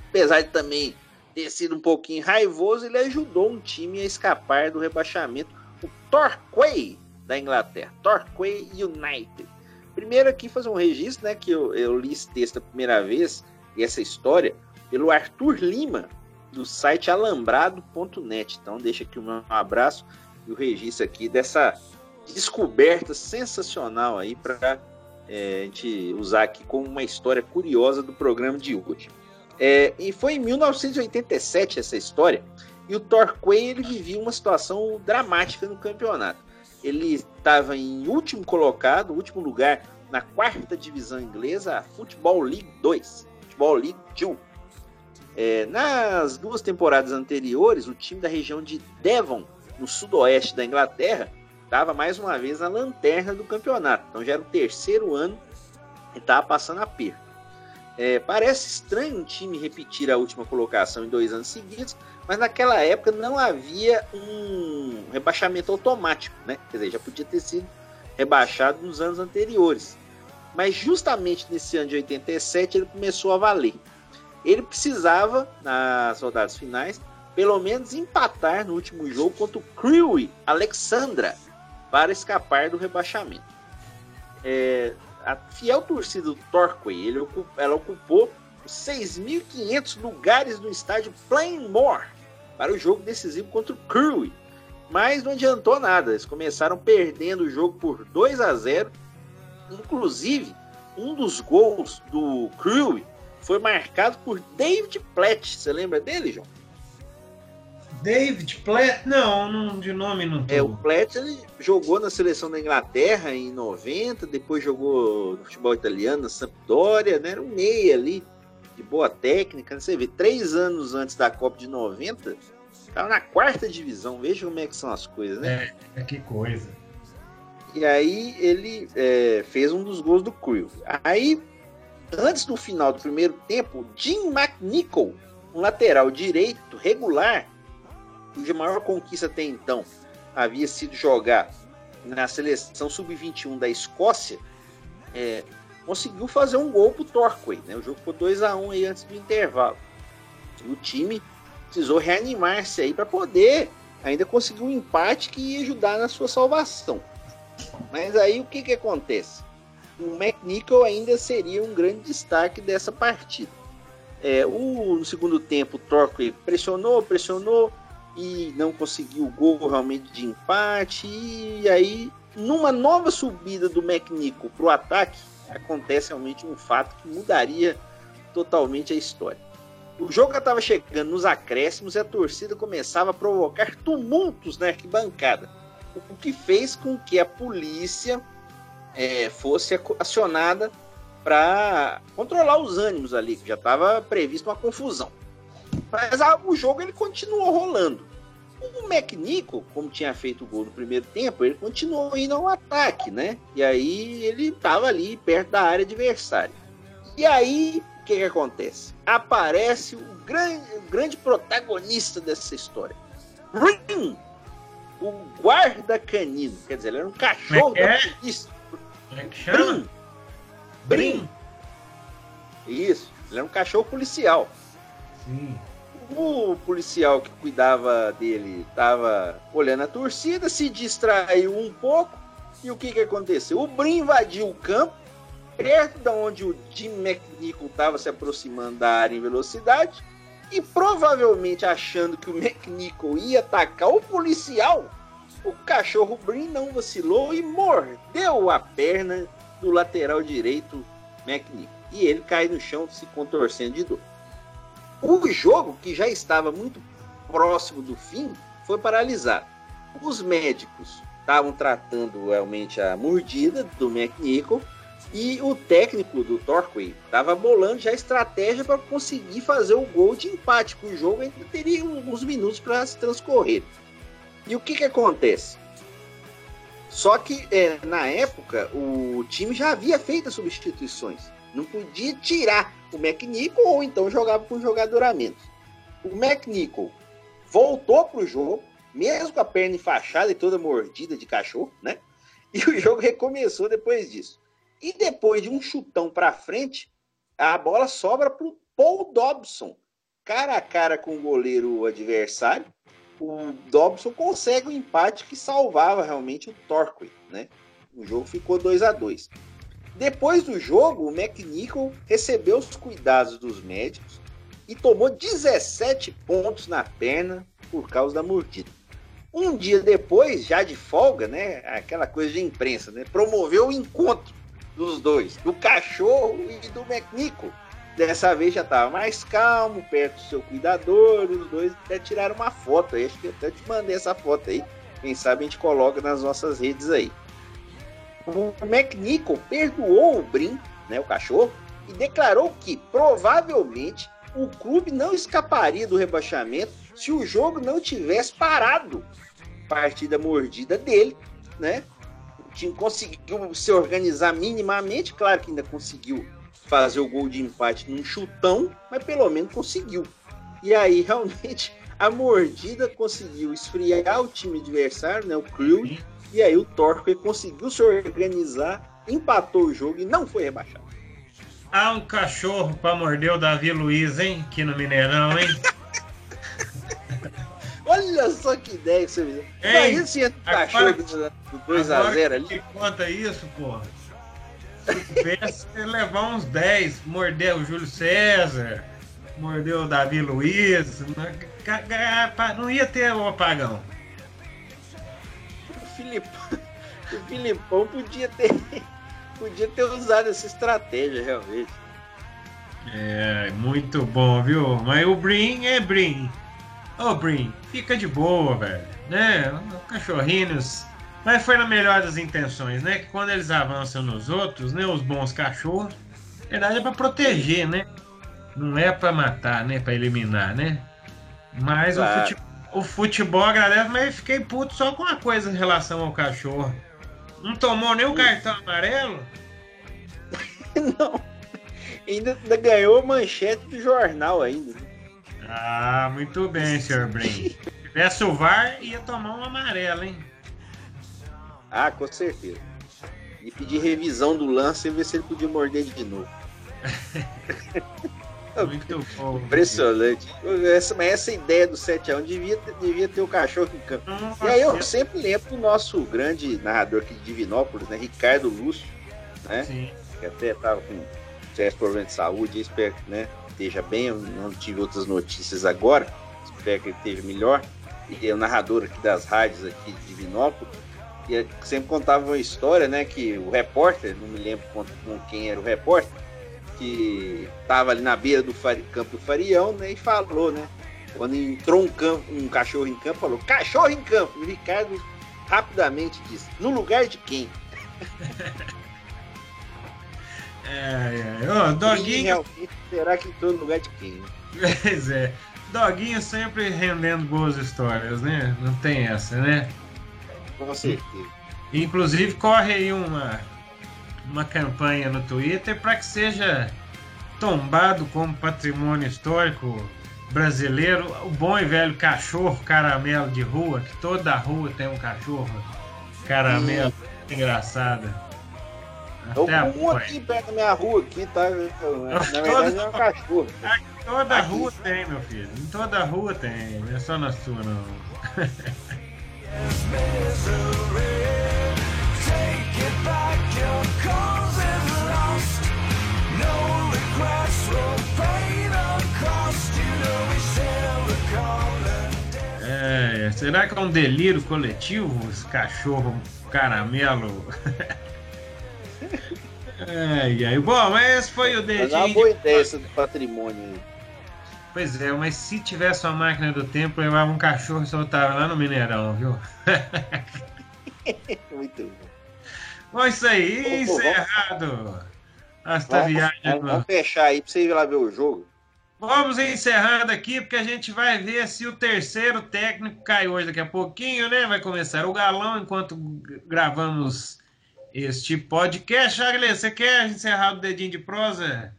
apesar de também ter sido um pouquinho raivoso, ele ajudou um time a escapar do rebaixamento, o Torquay da Inglaterra, Torquay United. Primeiro aqui fazer um registro, né, que eu, eu li esse texto a primeira vez, e essa história, pelo Arthur Lima, do site alambrado.net. Então deixa aqui um abraço e o registro aqui dessa descoberta sensacional aí para é, a gente usar aqui como uma história curiosa do programa de hoje. É, e foi em 1987 essa história, e o Torquay ele vivia uma situação dramática no campeonato. Ele estava em último colocado, último lugar na quarta divisão inglesa, a Football League 2, Football League 2. É, nas duas temporadas anteriores, o time da região de Devon, no sudoeste da Inglaterra, estava mais uma vez na lanterna do campeonato. Então já era o terceiro ano e estava passando a perda. É, parece estranho um time repetir a última colocação em dois anos seguidos, mas naquela época não havia um rebaixamento automático, né? Quer dizer, já podia ter sido rebaixado nos anos anteriores. Mas justamente nesse ano de 87 ele começou a valer. Ele precisava, nas rodadas finais, pelo menos empatar no último jogo contra o Crewe Alexandra para escapar do rebaixamento. É, a fiel torcida do Torquay, ele, ela ocupou 6.500 lugares no estádio Plainmore para o jogo decisivo contra o Crewe. Mas não adiantou nada, eles começaram perdendo o jogo por 2 a 0. Inclusive, um dos gols do Crewe foi marcado por David Platt. Você lembra dele, João? David Platt? Não, não de nome não tô. É, o Platt ele jogou na seleção da Inglaterra em 90, depois jogou no futebol italiano na Sampdoria, né? Era um meia ali, de boa técnica. Né? Você vê, três anos antes da Copa de 90, estava na quarta divisão. Veja como é que são as coisas, né? É, é que coisa. E aí ele é, fez um dos gols do Crew. Aí, antes do final do primeiro tempo, Jim McNichol, um lateral direito regular, cuja maior conquista até então havia sido jogar na seleção sub-21 da Escócia, é, conseguiu fazer um gol pro Torquay. Né? O jogo ficou 2 a 1 aí antes do intervalo. E o time precisou reanimar-se aí para poder ainda conseguir um empate que ia ajudar na sua salvação. Mas aí o que, que acontece? O McNichol ainda seria um grande destaque dessa partida. É, o, no segundo tempo, o Torquay pressionou, pressionou, e não conseguiu o gol realmente de empate. E aí, numa nova subida do McNichol para o ataque, acontece realmente um fato que mudaria totalmente a história. O jogo estava chegando nos acréscimos e a torcida começava a provocar tumultos na arquibancada, o que fez com que a polícia é, fosse acionada para controlar os ânimos ali, que já estava previsto uma confusão. Mas ah, o jogo ele continuou rolando. O McNichol, como tinha feito o gol no primeiro tempo, ele continuou indo ao ataque, né? E aí ele estava ali perto da área adversária. E aí, o que, que acontece? Aparece o grande, o grande protagonista dessa história. Ring! O guarda canino. Quer dizer, ele era um cachorro é da polícia. É que chama? Brim. Brim. Isso. Ele era um cachorro policial. Sim. O policial que cuidava dele estava olhando a torcida, se distraiu um pouco. E o que, que aconteceu? O Brim invadiu o campo, perto de onde o Jim McNichol estava se aproximando da área em velocidade. E provavelmente achando que o McNichol ia atacar o policial, o cachorro Brim não vacilou e mordeu a perna do lateral direito McNichol. E ele cai no chão se contorcendo de dor. O jogo, que já estava muito próximo do fim, foi paralisado. Os médicos estavam tratando realmente a mordida do McNichol e o técnico do Torquay estava bolando já a estratégia para conseguir fazer o gol de empate, o jogo ainda teria alguns minutos para se transcorrer. E o que, que acontece? Só que é, na época o time já havia feito as substituições. Não podia tirar o McNichol ou então jogava com um jogador a menos. O McNichol voltou para o jogo, mesmo com a perna enfaixada e toda mordida de cachorro, né? E o jogo recomeçou depois disso. E depois de um chutão para frente, a bola sobra para o Paul Dobson, cara a cara com o goleiro adversário, o Dobson consegue um empate que salvava realmente o Torquay, né? O jogo ficou 2 a 2 Depois do jogo, o McNichol recebeu os cuidados dos médicos e tomou 17 pontos na perna por causa da mordida. Um dia depois, já de folga, né? Aquela coisa de imprensa, né? Promoveu o encontro dos dois, do cachorro e do McNichol. Dessa vez já estava mais calmo, perto do seu cuidador, os dois até tiraram uma foto aí. Acho que até te mandei essa foto aí. Quem sabe a gente coloca nas nossas redes aí. O McNichol perdoou o Brin, né, o cachorro, e declarou que provavelmente o clube não escaparia do rebaixamento se o jogo não tivesse parado. Partida mordida dele, né? O time conseguiu se organizar minimamente, claro que ainda conseguiu fazer o gol de empate num chutão, mas pelo menos conseguiu. E aí, realmente, a mordida conseguiu esfriar o time adversário, né, o Crew, e aí o Torque conseguiu se organizar, empatou o jogo e não foi rebaixado. Há um cachorro para morder o Davi Luiz, hein? Aqui no Mineirão, hein? Olha só que ideia que você me deu. Imagina se entra um cachorro do 2x0 ali. Que conta isso, porra. Pensa em levar uns 10, morder o Júlio César, morder o Davi Luiz. Não ia ter o apagão. O Filipão, o Filipão podia ter, podia ter usado essa estratégia, realmente. É, muito bom, viu? Mas o Brin é Brin. Ô, oh, Brin, fica de boa, velho. Né? Cachorrinhos mas foi na melhor das intenções, né? Que quando eles avançam nos outros, né? Os bons cachorros, na verdade é para proteger, né? Não é para matar, né? Para eliminar, né? Mas claro. o, futebol, o futebol agradece, mas fiquei puto só com uma coisa em relação ao cachorro. Não tomou nem o cartão amarelo? Não. Ainda, ainda ganhou manchete do jornal ainda. Ah, muito bem, senhor Brin. Se tivesse o VAR, ia tomar um amarelo, hein? Ah, com certeza. E pedir revisão do lance e ver se ele podia morder de novo. Muito bom. Impressionante. Essa, mas essa ideia do 7x1 devia devia ter o cachorro em campo. Nossa, e aí eu sempre lembro do nosso grande narrador aqui de Divinópolis, né? Ricardo Lúcio, né? Sim. Que até estava com sérios problemas de saúde, espero que né, esteja bem. Eu não tive outras notícias agora. Espero que ele esteja melhor. E é o narrador aqui das rádios aqui de Divinópolis e sempre contava uma história, né? Que o repórter, não me lembro com, quem era o repórter, que estava ali na beira do campo do Farião, né? E falou, né? Quando entrou um, campo, um cachorro em campo, falou: cachorro em campo. E o Ricardo rapidamente disse: no lugar de quem? é, é. Ô, Doguinho. será que entrou no lugar de quem? Pois é. Doguinho sempre rendendo boas histórias, né? Não tem essa, né? Com certeza. Inclusive, corre aí uma, uma campanha no Twitter para que seja tombado como patrimônio histórico brasileiro o bom e velho cachorro caramelo de rua, que toda rua tem um cachorro caramelo. Hum. Engraçado. Eu um aqui perto da minha rua, aqui, tá? Na verdade é um cachorro. Toda aqui. rua tem, meu filho. Em toda rua tem, não é só na sua, não. É, será que é um delírio coletivo esse cachorro caramelo? é, e aí, bom, mas esse foi o dedinho. Mas é uma boa ideia essa do patrimônio. Pois é, mas se tivesse uma máquina do tempo, levava um cachorro e soltava lá no Mineirão, viu? Muito bom. Bom, isso aí, encerrado. Esta vamos, viagem. Vamos, vamos fechar aí pra você ir lá ver o jogo. Vamos encerrando aqui, porque a gente vai ver se o terceiro técnico cai hoje daqui a pouquinho, né? Vai começar o galão enquanto gravamos este podcast. Charles, você quer encerrar o dedinho de prosa?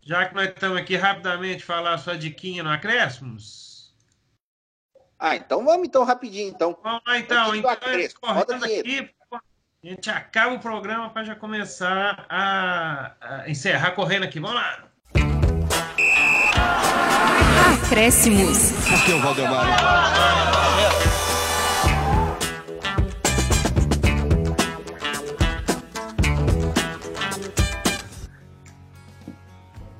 Já que nós estamos aqui rapidamente falar sua diquinha no Acréscimos. Ah, então vamos então rapidinho então. Vamos lá então, então correndo aqui, a gente acaba o programa para já começar a, a encerrar correndo aqui. Vamos lá. Acréscimos. Aqui é o Valdemar.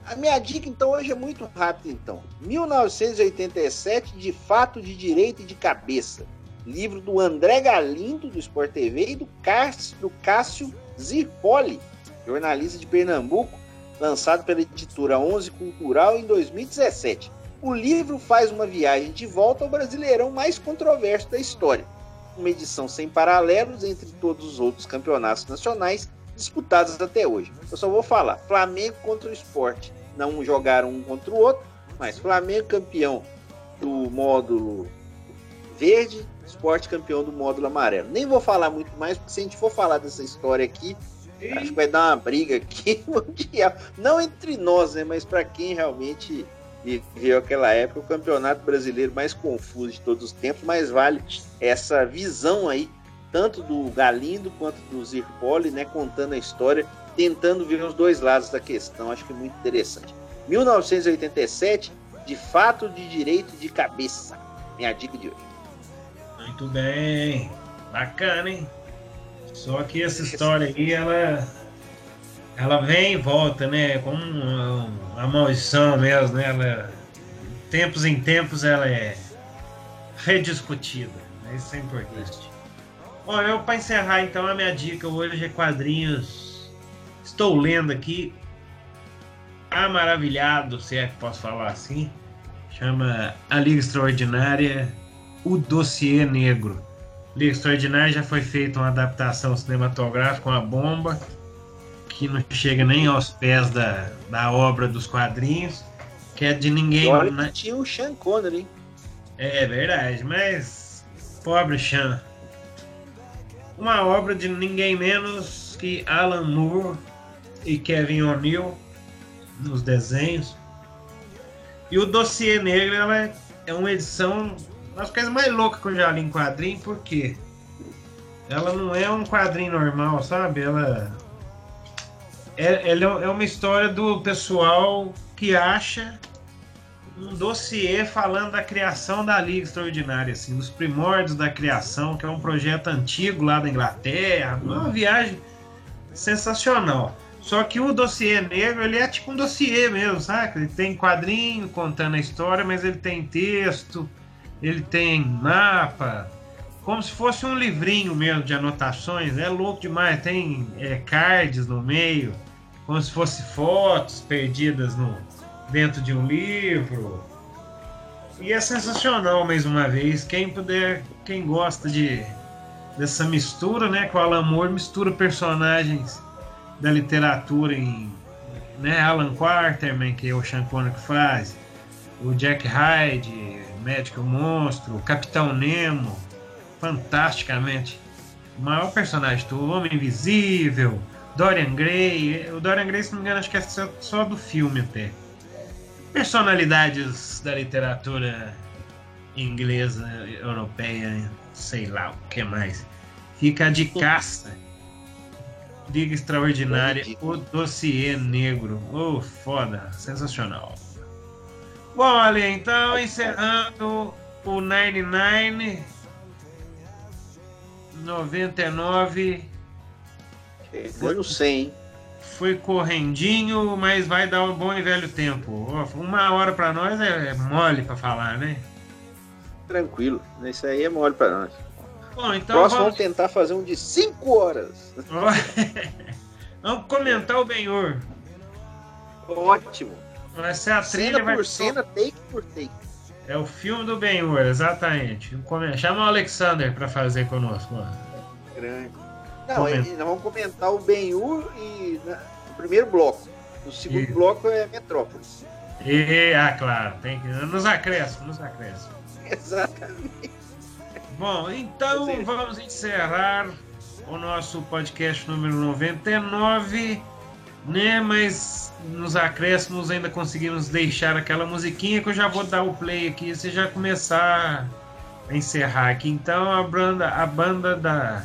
A minha dica, então, hoje é muito rápida, então. 1987, de fato, de direito e de cabeça. Livro do André Galindo, do Sport TV, e do Cássio, do Cássio Zirpoli, jornalista de Pernambuco, lançado pela editora 11 Cultural em 2017. O livro faz uma viagem de volta ao brasileirão mais controverso da história. Uma edição sem paralelos entre todos os outros campeonatos nacionais disputados até hoje. Eu só vou falar: Flamengo contra o esporte. Não jogaram um contra o outro, mas Flamengo campeão do módulo verde, esporte campeão do módulo amarelo. Nem vou falar muito mais, porque se a gente for falar dessa história aqui, E- acho que vai dar uma briga aqui mundial. Não entre nós, né? Mas para quem realmente viveu aquela época, o campeonato brasileiro mais confuso de todos os tempos, mais vale essa visão aí, tanto do Galindo quanto do Zirpoli, né? Contando a história, tentando ver os dois lados da questão. Acho que é muito interessante. 1987, de fato, de direito de cabeça. Minha dica de hoje. Muito bem. Bacana, hein? Só que essa história aí, ela. Ela vem e volta, né? Como uma, uma maldição mesmo, né? Ela, tempos em tempos ela é rediscutida. Né? Isso é importante. Bom, eu para encerrar então a minha dica hoje é quadrinhos. Estou lendo aqui. Amaravilhado, se é que posso falar assim. Chama A Liga Extraordinária o Dossiê Negro. Liga Extraordinária já foi feita uma adaptação cinematográfica, uma bomba, que não chega nem aos pés da, da obra dos quadrinhos, que é de ninguém. Olha né? que tinha o Sean Connery? É verdade, mas pobre Chan. Uma obra de ninguém menos que Alan Moore e Kevin O'Neill nos desenhos. E o Dossiê Negro ela é- é uma edição das coisas mais loucas que eu já li em quadrinho, porque ela não é um quadrinho normal, sabe? Ela é, ela é uma história do pessoal que acha um dossiê falando da criação da Liga Extraordinária, assim, dos primórdios da criação, que é um projeto antigo lá da Inglaterra, uma viagem sensacional. Só que o dossiê negro, ele é tipo um dossiê mesmo, sabe? Ele tem quadrinho contando a história, mas ele tem texto, ele tem mapa, como se fosse um livrinho mesmo de anotações. É louco demais, tem é, cards no meio, como se fosse fotos perdidas no, dentro de um livro. E é sensacional mais uma vez. Quem puder, quem gosta de dessa mistura, né? O Alan Moore mistura personagens da literatura em né, Alan Quarterman, que é o Sean Connery faz, o Jack Hyde, Médico Monstro, o Capitão Nemo, fantasticamente. O maior personagem do Homem Invisível, Dorian Gray. O Dorian Gray, se não me engano, acho que é só, do filme até. Personalidades da literatura inglesa, europeia, sei lá o que mais. Fica de caça. Liga Extraordinária, o dossiê negro. Oh, foda, sensacional. Bom, olha, então, encerrando o 99, 99, Chegou no 100, hein? foi correndinho, mas vai dar um bom e velho tempo. Uma hora pra nós é mole pra falar, né? Tranquilo. Isso aí é mole pra nós. Bom, então Próximo vamos, vamos tentar fazer um de 5 horas. vamos comentar o Benhur. Ótimo. Vai ser a trilha, Cena vai por cena, take por take. É o filme do Benhur, exatamente. Come- Chama o Alexander pra fazer conosco. ó. Grande. Não, e nós vamos comentar o Ben-Hur e na- no primeiro bloco. No segundo Isso. bloco é Metrópolis. E, ah, claro, tem que. Nos acréscimos, nos acréscimos. Exatamente. Bom, então vamos encerrar o nosso podcast número 99, né? Mas nos acréscimos ainda conseguimos deixar aquela musiquinha que eu já vou dar o play aqui, você já começar a encerrar aqui. Então a banda, a banda da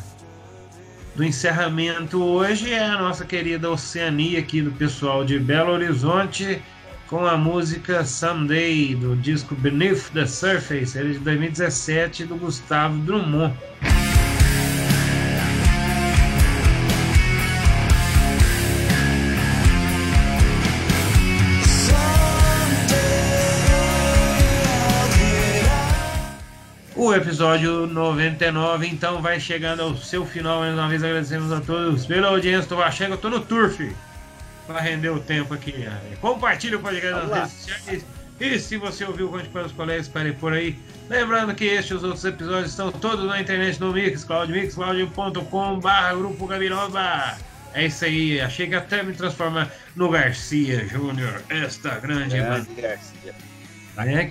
do encerramento hoje é a nossa querida Oceania aqui do pessoal de Belo Horizonte com a música Someday do disco Beneath the Surface, ele é de 2017 do Gustavo Drummond. O episódio 99 então vai chegando ao seu final. Mais uma vez agradecemos a todos pela audiência. Tô achando que eu tô no Turf para render o tempo aqui. Compartilhe o podcast nas redes sociais. E se você ouviu, conte para os colegas para por aí. Lembrando que este e os outros episódios estão todos na internet no Mixcloud, mixcloud.com barra Grupo Gabiroba. É isso aí, achei que até me transformar no Garcia Júnior, esta grande, grande Garcia. É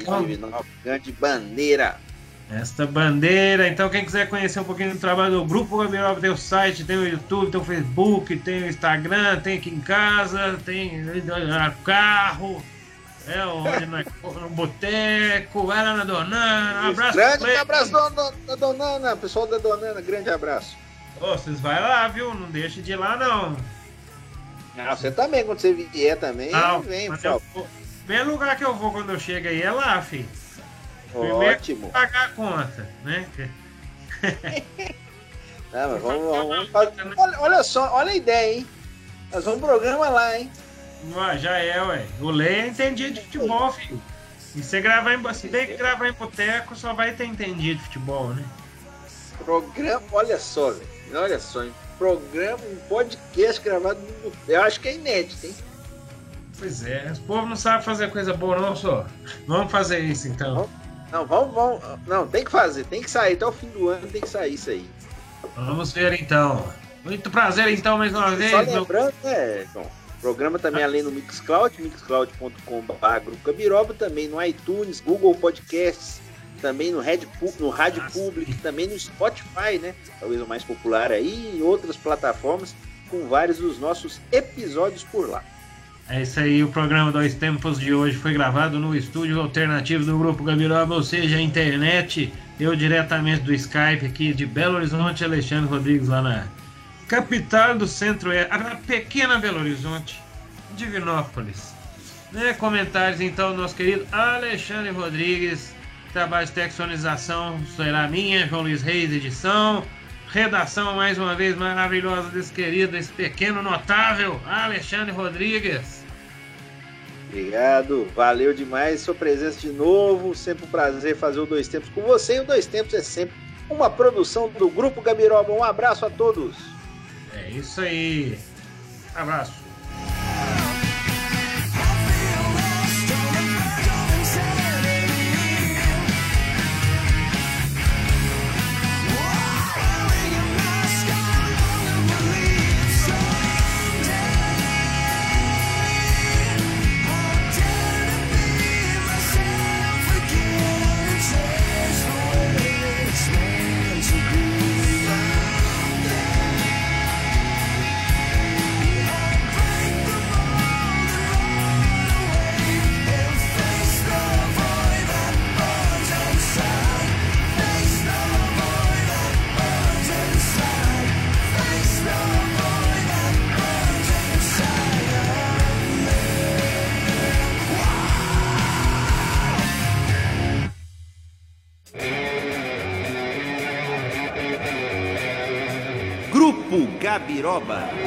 grande bandeira. Esta bandeira. Então, quem quiser conhecer um pouquinho do trabalho do Grupo Gabiroba, tem o site, tem o YouTube, tem o Facebook, tem o Instagram, tem aqui em casa, tem no carro, é onde no boteco, vai lá na Donana. Um abraço. Grande abraço da Donana, pessoal da Donana, grande abraço. Ô, vocês vai lá, viu? Não deixe de ir lá, não. Não, você também, quando você vier também, não, vem, favor. Primeiro lugar que eu vou quando eu chego aí é lá, filho. Ótimo. pagar a conta, né? Não, vamos, vamos, vamos olha, olha, só, olha a ideia, hein? Nós vamos programa lá, hein? Ué, já é, ué. O Leia entendia de futebol, filho. E você gravar em. Se bem que gravar em boteco, só vai ter entendido de futebol, né? Programa, olha só, velho. Olha só, hein? Programa, um podcast gravado no. Eu acho que é inédito, hein? Pois é, o povo não sabe fazer coisa boa, não, só. Vamos fazer isso então. Vamos não, vamos, vamos. Não, tem que fazer, tem que sair. Até o fim do ano tem que sair isso aí. Vamos ver então. Muito prazer então, mais uma vez. Só lembrando, meu... né, Bom, programa também ah. além no Mixcloud, mixcloud.com.br Grupo Cabiroba, também no iTunes, Google Podcasts, também no, Red, no Rádio Nossa. Public, também no Spotify, né? Talvez o mais popular aí, e outras plataformas, com vários dos nossos episódios por lá. É isso aí, o programa Dois Tempos de hoje foi gravado no estúdio alternativo do Grupo Gabiroba, ou seja, a internet. Eu diretamente do Skype aqui de Belo Horizonte, Alexandre Rodrigues, lá na capital do centro-oeste, a pequena Belo Horizonte, Divinópolis. Né, comentários então, nosso querido Alexandre Rodrigues, trabalho de textonização será minha, João Luiz Reis, edição. Redação mais uma vez maravilhosa desse querido, desse pequeno notável Alexandre Rodrigues. Obrigado, valeu demais sua presença de novo. Sempre um prazer fazer o Dois Tempos com você. E o Dois Tempos é sempre uma produção do Grupo Gabiroba. Um abraço a todos. É isso aí. Abraço. Gabiroba.